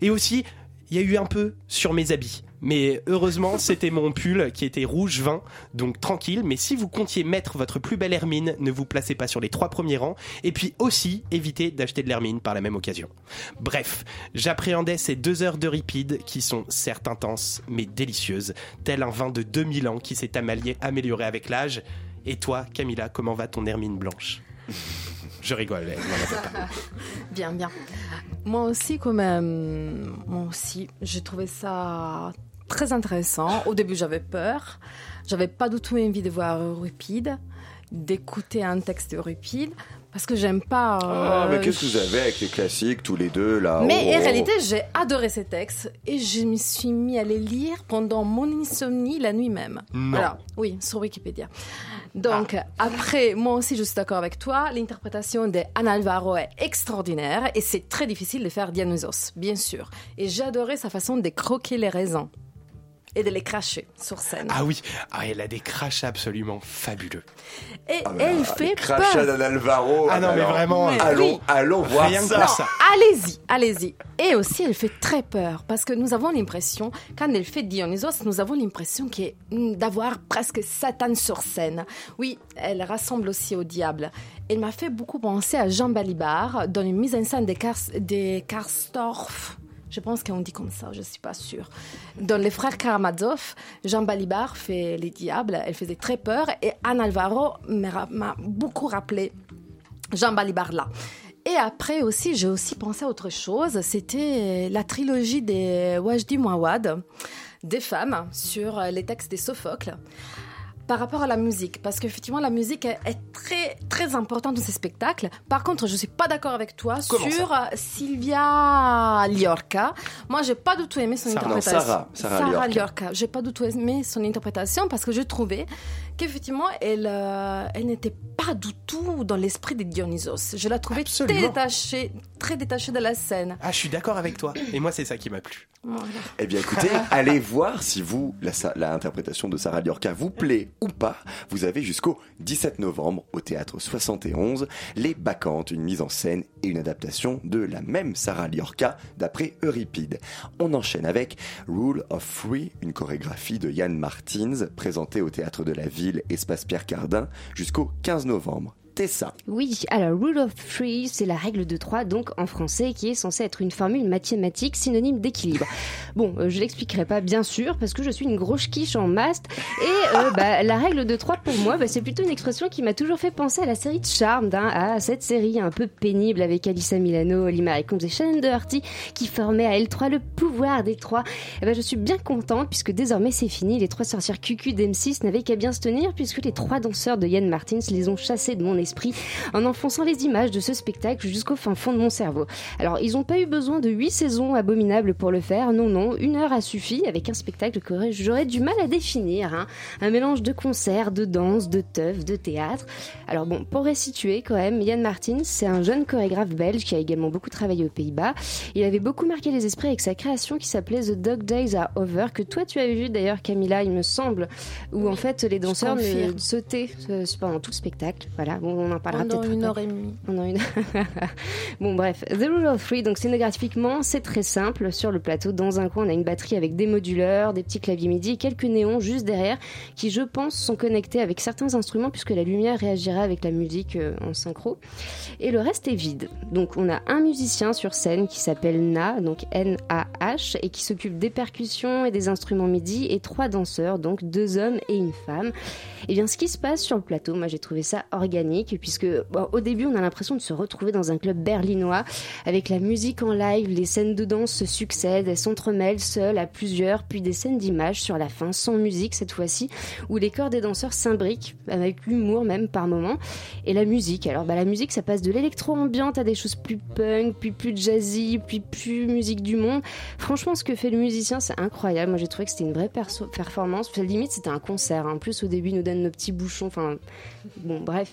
Et aussi, il y a eu un peu sur mes habits. Mais heureusement, c'était mon pull qui était rouge vin, donc tranquille. Mais si vous comptiez mettre votre plus belle hermine, ne vous placez pas sur les trois premiers rangs. Et puis aussi, évitez d'acheter de l'hermine par la même occasion. Bref, j'appréhendais ces deux heures de ripide qui sont certes intenses, mais délicieuses, tel un vin de 2000 ans qui s'est amélioré avec l'âge. Et toi, Camilla, comment va ton hermine blanche? Je rigole, elle pas. Bien, bien. Moi aussi, quand même, moi aussi, j'ai trouvé ça très intéressant. Au début, j'avais peur. J'avais pas du tout envie de voir Euripide, d'écouter un texte Euripide, parce que j'aime pas. Ah, euh, mais qu'est-ce que vous avez avec les classiques, tous les deux, là Mais en réalité, j'ai adoré ces textes et je me suis mis à les lire pendant mon insomnie la nuit même. Voilà, oui, sur Wikipédia. Donc, après, moi aussi, je suis d'accord avec toi. L'interprétation d'Anne Alvaro est extraordinaire et c'est très difficile de faire Dionysos, bien sûr. Et j'ai adoré sa façon de croquer les raisins et de les cracher sur scène. Ah oui, ah, elle a des crachats absolument fabuleux. Et Ah, elle fait les crachats peur. d'Anne Alvaro. Ah non, mais vraiment, Mais Allons, oui. allons voir Rien que ça. ça. Allez-y, allez-y. Et aussi, elle fait très peur parce que nous avons l'impression, quand elle fait Dionysos, nous avons l'impression hmm, d'avoir presque Satan sur scène. Oui, elle rassemble aussi au diable. Elle m'a fait beaucoup penser à Jean Balibar dans une mise en scène des, Kars, des Karstorff. Je pense qu'on dit comme ça, je suis pas sûre. Dans Les Frères Karamazov, Jean Balibar fait les diables, elle faisait très peur et Anne Alvaro m'a beaucoup rappelé Jean Balibar là. Et après aussi, j'ai aussi pensé à autre chose. C'était la trilogie des Wajdi Mouawad, des femmes, sur les textes des Sophocle. Par rapport à la musique, parce qu'effectivement la musique est, est très très importante dans ces spectacles. Par contre, je suis pas d'accord avec toi Comment sur euh, Sylvia Liorca. Moi, j'ai pas du tout aimé son Sarah. Non, interprétation. Sarah, Sarah Liorca. Liorca. J'ai pas du tout aimé son interprétation parce que je trouvais qu'effectivement elle euh, elle n'était pas du tout dans l'esprit de Dionysos. Je la trouvais très détachée, très détachée de la scène. Ah, je suis d'accord avec toi. Et moi, c'est ça qui m'a plu. Eh bien écoutez, allez voir si vous, la, la interprétation de Sarah Liorca vous plaît ou pas. Vous avez jusqu'au 17 novembre au théâtre 71 Les Bacchantes, une mise en scène et une adaptation de la même Sarah Liorca d'après Euripide. On enchaîne avec Rule of Three, une chorégraphie de Yann Martins présentée au théâtre de la ville Espace Pierre Cardin jusqu'au 15 novembre Oui, alors rule of three, c'est la règle de 3, donc en français, qui est censée être une formule mathématique synonyme d'équilibre. Bon, euh, je l'expliquerai pas bien sûr, parce que je suis une grosse quiche en maste, et euh, bah, la règle de 3 pour moi, bah, c'est plutôt une expression qui m'a toujours fait penser à la série de Charmed, hein, à cette série un peu pénible avec Alyssa Milano, Olima Combs et Shannon Doherty, qui formait à L3 le pouvoir des trois. Et bah, je suis bien contente, puisque désormais c'est fini, les trois sorcières QQ d'M6 n'avaient qu'à bien se tenir, puisque les trois danseurs de Yann Martins les ont chassés de mon esprit en enfonçant les images de ce spectacle jusqu'au fin fond de mon cerveau. Alors, ils n'ont pas eu besoin de huit saisons abominables pour le faire, non, non, une heure a suffi avec un spectacle que j'aurais du mal à définir. Hein. Un mélange de concerts, de danse, de teuf, de théâtre. Alors bon, pour resituer quand même, Yann Martins, c'est un jeune chorégraphe belge qui a également beaucoup travaillé aux Pays-Bas. Il avait beaucoup marqué les esprits avec sa création qui s'appelait The Dog Days Are Over, que toi tu avais vu d'ailleurs Camilla, il me semble, où en fait les danseurs sautaient euh, pendant tout le spectacle. Voilà, bon, on en parlera pendant une heure et demie. Pendant une. bon, bref. The Rule of Three, donc scénographiquement, c'est très simple. Sur le plateau, dans un coin, on a une batterie avec des moduleurs, des petits claviers MIDI et quelques néons juste derrière qui, je pense, sont connectés avec certains instruments puisque la lumière réagira avec la musique euh, en synchro. Et le reste est vide. Donc, on a un musicien sur scène qui s'appelle Na, donc N-A-H, et qui s'occupe des percussions et des instruments MIDI et trois danseurs, donc deux hommes et une femme. Et bien, ce qui se passe sur le plateau, moi, j'ai trouvé ça organique puisque au début, on a l'impression de se retrouver dans un club berlinois avec la musique en live, les scènes de danse se succèdent, elles s'entremêlent seules à plusieurs, puis des scènes d'images sur la fin, sans musique cette fois-ci, où les corps des danseurs s'imbriquent, avec humour même par moments. Et la musique, alors bah, la musique, ça passe de l'électro-ambiante à des choses plus punk, puis plus jazzy, puis plus musique du monde. Franchement, ce que fait le musicien, c'est incroyable. Moi, j'ai trouvé que c'était une vraie performance. Limite, c'était un concert. En plus, au début, il nous donne nos petits bouchons. Enfin, bon, bref.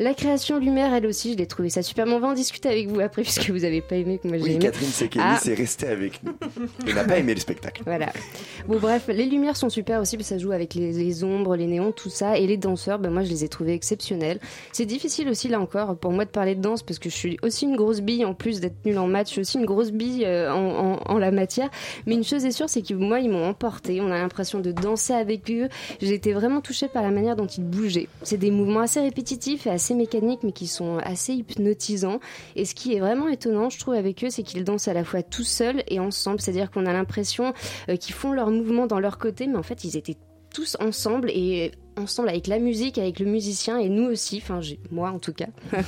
La création Lumière, elle aussi, je l'ai trouvé ça super. on va en discuter avec vous après, puisque vous n'avez pas aimé que moi j'ai oui, aimé. Catherine Sekeli ah. c'est resté avec nous. Elle n'a pas aimé le spectacle. Voilà. Bon, bref, les lumières sont super aussi, parce que ça joue avec les, ombres, les néons, tout ça. Et les danseurs, ben, moi, je les ai trouvés exceptionnels. C'est difficile aussi, là encore, pour moi de parler de danse, parce que je suis aussi une grosse bille, en plus d'être nulle en maths, je suis aussi une grosse bille euh, en, en, la matière. Mais une chose est sûre, c'est que moi, ils m'ont emporté. On a l'impression de danser avec eux. J'ai été vraiment touchée par la manière dont ils bougeaient. C'est des mouvements assez répétitifs et assez mécaniques, mais qui sont assez hypnotisants. Et ce qui est vraiment étonnant, je trouve, avec eux, c'est qu'ils dansent à la fois tout seuls et ensemble. C'est-à-dire qu'on a l'impression euh, qu'ils font leurs mouvements dans leur côté, mais en fait, ils étaient tous ensemble et ensemble avec la musique, avec le musicien et nous aussi, enfin moi en tout cas.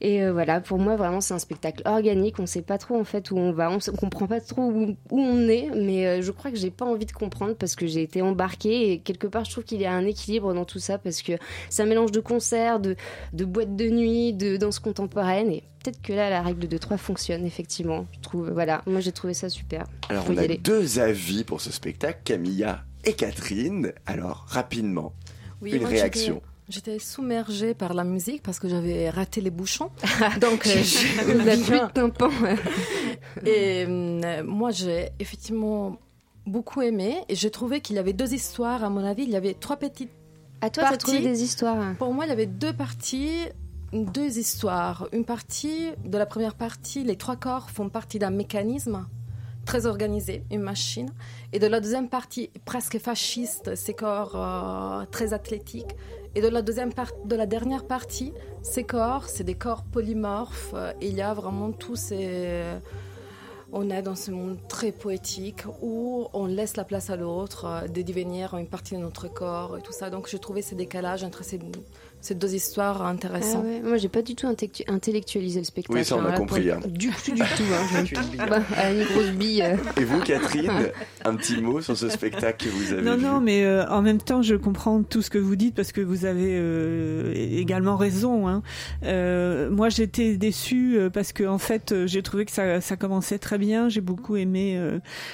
et euh, voilà, pour moi vraiment c'est un spectacle organique, on sait pas trop en fait où on va, on, comprend pas trop où, on est, mais euh, je crois que j'ai pas envie de comprendre parce que j'ai été embarquée et quelque part je trouve qu'il y a un équilibre dans tout ça parce que c'est un mélange de concerts, de, de boîtes de nuit, de danse contemporaine et peut-être que là la règle de 3 fonctionne effectivement. Je trouve, voilà, moi j'ai trouvé ça super. Alors on a deux avis pour ce spectacle, Camilla et Catherine. Alors, rapidement, une réaction. J'étais submergée par la musique parce que j'avais raté les bouchons. Donc, je n'avais plus de tympan. et euh, moi, j'ai effectivement beaucoup aimé. Et j'ai trouvé qu'il y avait deux histoires, à mon avis. Il y avait trois petites À toi, tu as trouvé des histoires Pour moi, il y avait deux parties deux histoires. Une partie, de la première partie, les trois corps font partie d'un mécanisme très organisé, une machine. Et de la deuxième partie, presque fasciste, ces corps euh, très athlétiques. Et de la deuxième partie, de la dernière partie, ces corps, c'est des corps polymorphes. Euh, il y a vraiment tous ces on est dans ce monde très poétique où on laisse la place à l'autre euh, de devenir une partie de notre corps et tout ça. Donc j'ai trouvé ces décalages entre ces c'est deux histoires intéressantes. Ah Moi, j'ai pas du tout intellectualisé le spectacle. Oui, ça, on a compris. Hein. Du, plus du tout. Hein. bah, une grosse bille. Euh. Et vous, Catherine, un petit mot sur ce spectacle que vous avez non, vu Non, mais euh, en même temps, je comprends tout ce que vous dites parce que vous avez euh, également raison. Hein. moi, j'étais déçue parce que en fait, j'ai trouvé que ça, ça commençait très bien. J'ai beaucoup aimé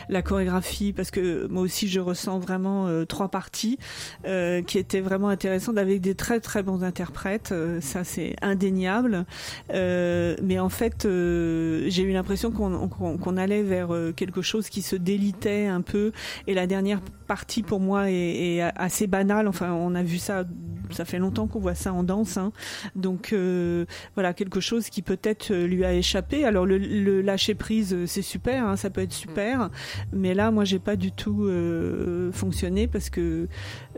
la chorégraphie parce que moi aussi, je ressens vraiment trois parties qui étaient vraiment intéressantes avec des très très bons interprètes, ça c'est indéniable. mais en fait, j'ai eu l'impression qu'on allait vers quelque chose qui se délitait un peu. Et la dernière partie pour moi est assez banale. Enfin, on a vu ça, ça fait longtemps qu'on voit ça en danse. Hein. Donc voilà, quelque chose qui peut-être lui a échappé. Alors le, le lâcher prise, c'est super, hein, ça peut être super. Mais là, moi, j'ai pas du tout euh, fonctionné parce que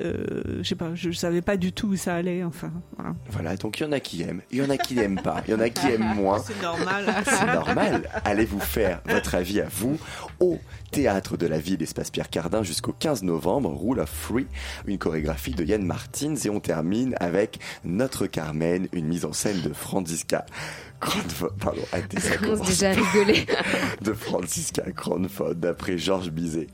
euh, je sais pas, je savais pas du tout où ça allait. Enfin, voilà. Voilà, donc il y en a qui aiment, il y en a qui n'aiment pas, il y en a qui aiment moins. C'est normal. C'est normal. Allez vous faire votre avis à vous au théâtre de la ville Espace Pierre Cardin jusqu'au 15 novembre, Rule of Free, une chorégraphie de Yann Martins et on termine avec Notre Carmen, une mise en scène de Franziska pardon, déjà rigoler. de Franziska Cranford, d'après Georges Bizet,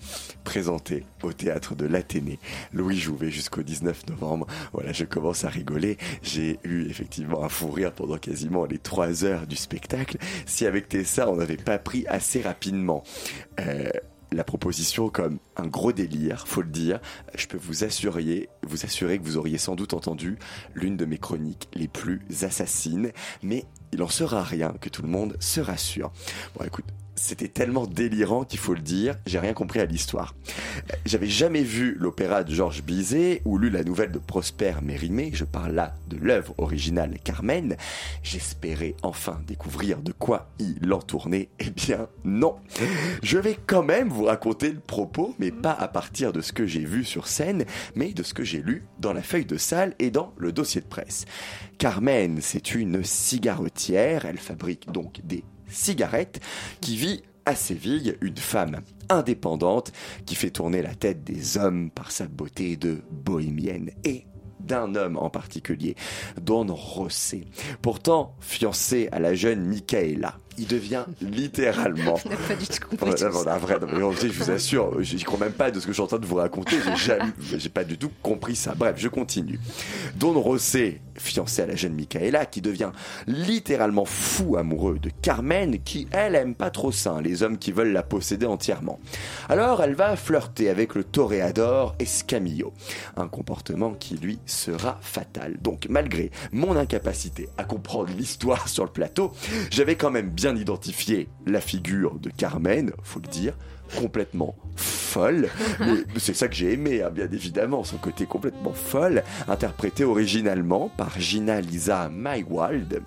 présenté au théâtre de l'Athénée, Louis Jouvet jusqu'au 19 novembre. Voilà, je commence à rigoler. J'ai eu effectivement un fou rire pendant quasiment les trois heures du spectacle. Si avec Tessa, on n'avait pas pris assez rapidement. Euh, la proposition comme un gros délire, faut le dire. Je peux vous assurer, vous assurer que vous auriez sans doute entendu l'une de mes chroniques les plus assassines, mais il en sera rien, que tout le monde se rassure. Bon, écoute, c'était tellement délirant qu'il faut le dire, j'ai rien compris à l'histoire. J'avais jamais vu l'opéra de Georges Bizet ou lu la nouvelle de Prosper Mérimée, je parle là de l'œuvre originale Carmen. J'espérais enfin découvrir de quoi il en tournait. Eh bien, non. Je vais quand même vous raconter le propos, mais pas à partir de ce que j'ai vu sur scène, mais de ce que j'ai lu dans la feuille de salle et dans le dossier de presse. Carmen, c'est une cigarettière, elle fabrique donc des cigarettes, qui vit à Séville, une femme indépendante qui fait tourner la tête des hommes par sa beauté de bohémienne et d'un homme en particulier, Don Rosé. Pourtant, fiancé à la jeune Michaela, il devient littéralement. On n'a pas du tout compris. je vous assure, j'y crois même pas de ce que je suis en train de vous raconter. J'ai pas du tout compris ça. Bref, je continue. Don Rosé, fiancé à la jeune Michaela, qui devient littéralement fou amoureux de Carmen, qui elle aime pas trop ça, les hommes qui veulent la posséder entièrement. Alors, elle va flirter avec le toréador Escamillo, un comportement qui lui sera fatal. Donc, malgré mon incapacité à comprendre l'histoire sur le plateau, j'avais quand même bien identifié la figure de Carmen, faut le dire, complètement folle. Mais c'est ça que j'ai aimé, hein, bien évidemment, son côté complètement folle, interprété originalement par Gina Lisa Maywald.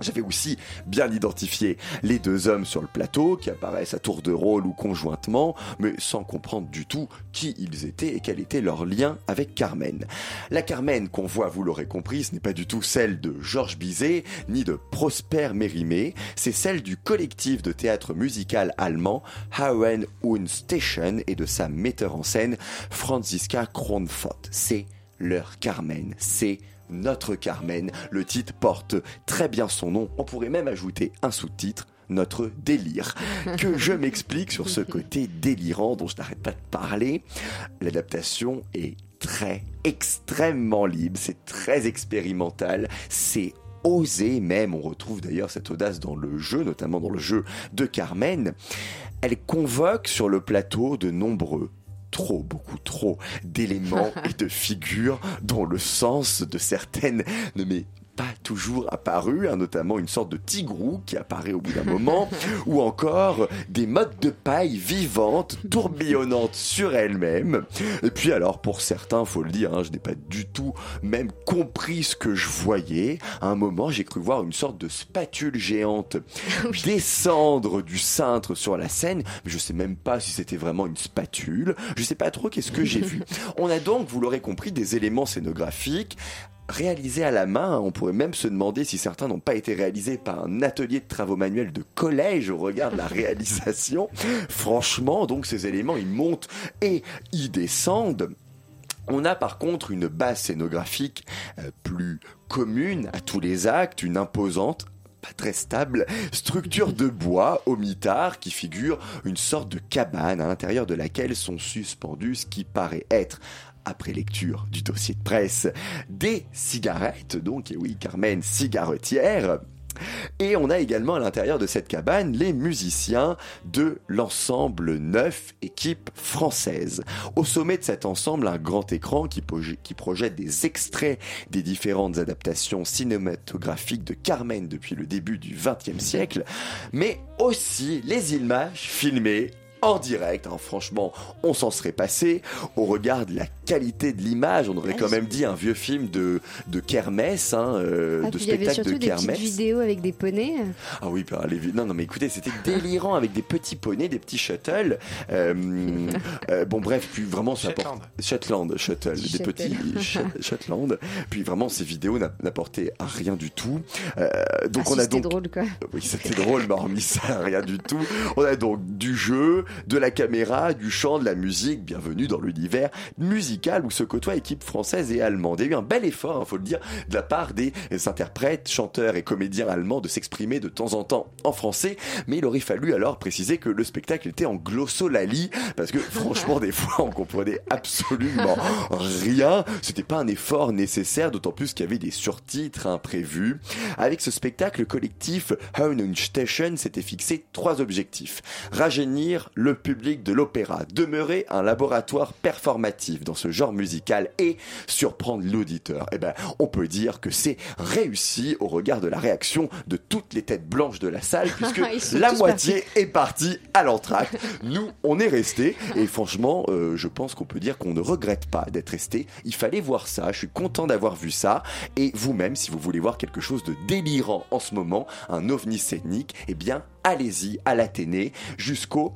J'avais aussi bien identifié les deux hommes sur le plateau qui apparaissent à tour de rôle ou conjointement, mais sans comprendre du tout qui ils étaient et quel était leur lien avec Carmen. La Carmen qu'on voit, vous l'aurez compris, ce n'est pas du tout celle de Georges Bizet ni de Prosper Mérimée, c'est celle du collectif de théâtre musical allemand Hauen und Station et de sa metteur en scène Franziska Kronfott. C'est leur Carmen, c'est notre Carmen. Le titre porte très bien son nom. On pourrait même ajouter un sous-titre notre délire. Que je m'explique sur ce côté délirant dont je n'arrête pas de parler. L'adaptation est très, extrêmement libre, c'est très expérimental, c'est osé même, on retrouve d'ailleurs cette audace dans le jeu, notamment dans le jeu de Carmen. Elle convoque sur le plateau de nombreux trop, beaucoup trop d'éléments et de figures dont le sens de certaines ne m'est pas toujours apparu, hein, notamment une sorte de tigrou qui apparaît au bout d'un moment, ou encore des modes de paille vivantes, tourbillonnantes sur elles-mêmes. Et puis alors, pour certains, faut le dire, hein, je n'ai pas du tout même compris ce que je voyais. À un moment, j'ai cru voir une sorte de spatule géante descendre du cintre sur la scène, mais je sais même pas si c'était vraiment une spatule. Je sais pas trop qu'est-ce que j'ai vu. On a donc, vous l'aurez compris, des éléments scénographiques réalisés à la main. On pourrait même se demander si certains n'ont pas été réalisés par un atelier de travaux manuels de collège au regard de la réalisation. Franchement, donc ces éléments, ils montent et ils descendent. On a par contre une base scénographique euh, plus commune à tous les actes, une imposante pas très stable, structure de bois au mitard qui figure une sorte de cabane à l'intérieur de laquelle sont suspendus ce qui paraît être après lecture du dossier de presse, des cigarettes, donc, et oui, Carmen, cigarettière, Et on a également à l'intérieur de cette cabane les musiciens de l'ensemble neuf équipe française. Au sommet de cet ensemble, un grand écran qui, qui projette des extraits des différentes adaptations cinématographiques de Carmen depuis le début du XXe siècle, mais aussi les images filmées en direct. Hein. Franchement, on s'en serait passé. Au regard de la qualité de l'image, on aurait quand même dit un vieux film de, de kermesse, hein, euh, ah, de spectacle de kermesse. Il y avait surtout des petites vidéos avec des poneys. Ah oui, les, non, non, mais écoutez, c'était délirant avec des petits poneys, des petits shuttles. Euh, euh, bon, bref, puis vraiment, ça apporte... Shetland, shuttle, des petits Shetland. Puis vraiment, ces vidéos n'apportaient rien du tout. Euh, donc ah, on si, a donc. drôle, quoi. Oui, c'était drôle, mais hormis ça, rien du tout. On a donc du jeu, de la caméra, du chant, de la musique. Bienvenue dans l'univers musical où se côtoient équipes françaises et allemandes. Il y a eu un bel effort, il hein, faut le dire, de la part des interprètes, chanteurs et comédiens allemands de s'exprimer de temps en temps en français. Mais il aurait fallu alors préciser que le spectacle était en glossolalie parce que franchement, des fois, on comprenait absolument rien. C'était pas un effort nécessaire, d'autant plus qu'il y avait des surtitres imprévus. Avec ce spectacle, le collectif Station s'était fixé trois objectifs. Rajeunir le public de l'opéra, demeurer un laboratoire performatif dans ce genre musical et surprendre l'auditeur. Eh ben, on peut dire que c'est réussi au regard de la réaction de toutes les têtes blanches de la salle puisque la moitié est partie à l'entracte. Nous, on est resté et franchement, euh, je pense qu'on peut dire qu'on ne regrette pas d'être resté. Il fallait voir ça. Je suis content d'avoir vu ça. Et vous-même, si vous voulez voir quelque chose de délirant en ce moment, un ovni scénique, eh bien, allez-y à l'Athénée jusqu'au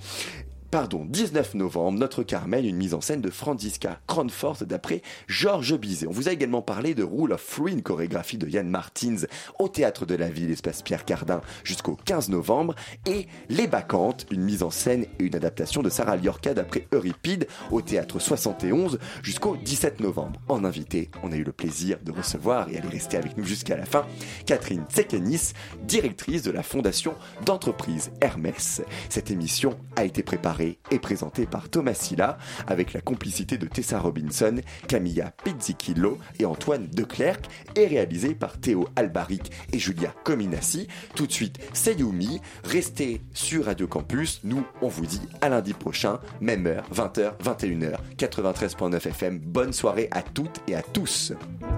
pardon, 19 novembre, Notre Carmel, une mise en scène de Franziska Cranford d'après Georges Bizet. On vous a également parlé de Rule of Three, une chorégraphie de Yann Martins au Théâtre de la Ville, espace Pierre Cardin, jusqu'au 15 novembre, et Les Bacchantes, une mise en scène et une adaptation de Sarah Liorca d'après Euripide au Théâtre 71 jusqu'au 17 novembre. En invité, on a eu le plaisir de recevoir, et elle est restée avec nous jusqu'à la fin, Catherine Tsekenis, directrice de la fondation d'entreprise Hermès. Cette émission a été préparée et présenté par Thomas Silla avec la complicité de Tessa Robinson, Camilla Pizzichillo et Antoine Declercq et réalisé par Théo Albaric et Julia Cominassi. Tout de suite, c'est. Restez sur Radio Campus. Nous, on vous dit à lundi prochain, même heure, 20h, 21h, 93.9 FM. Bonne soirée à toutes et à tous.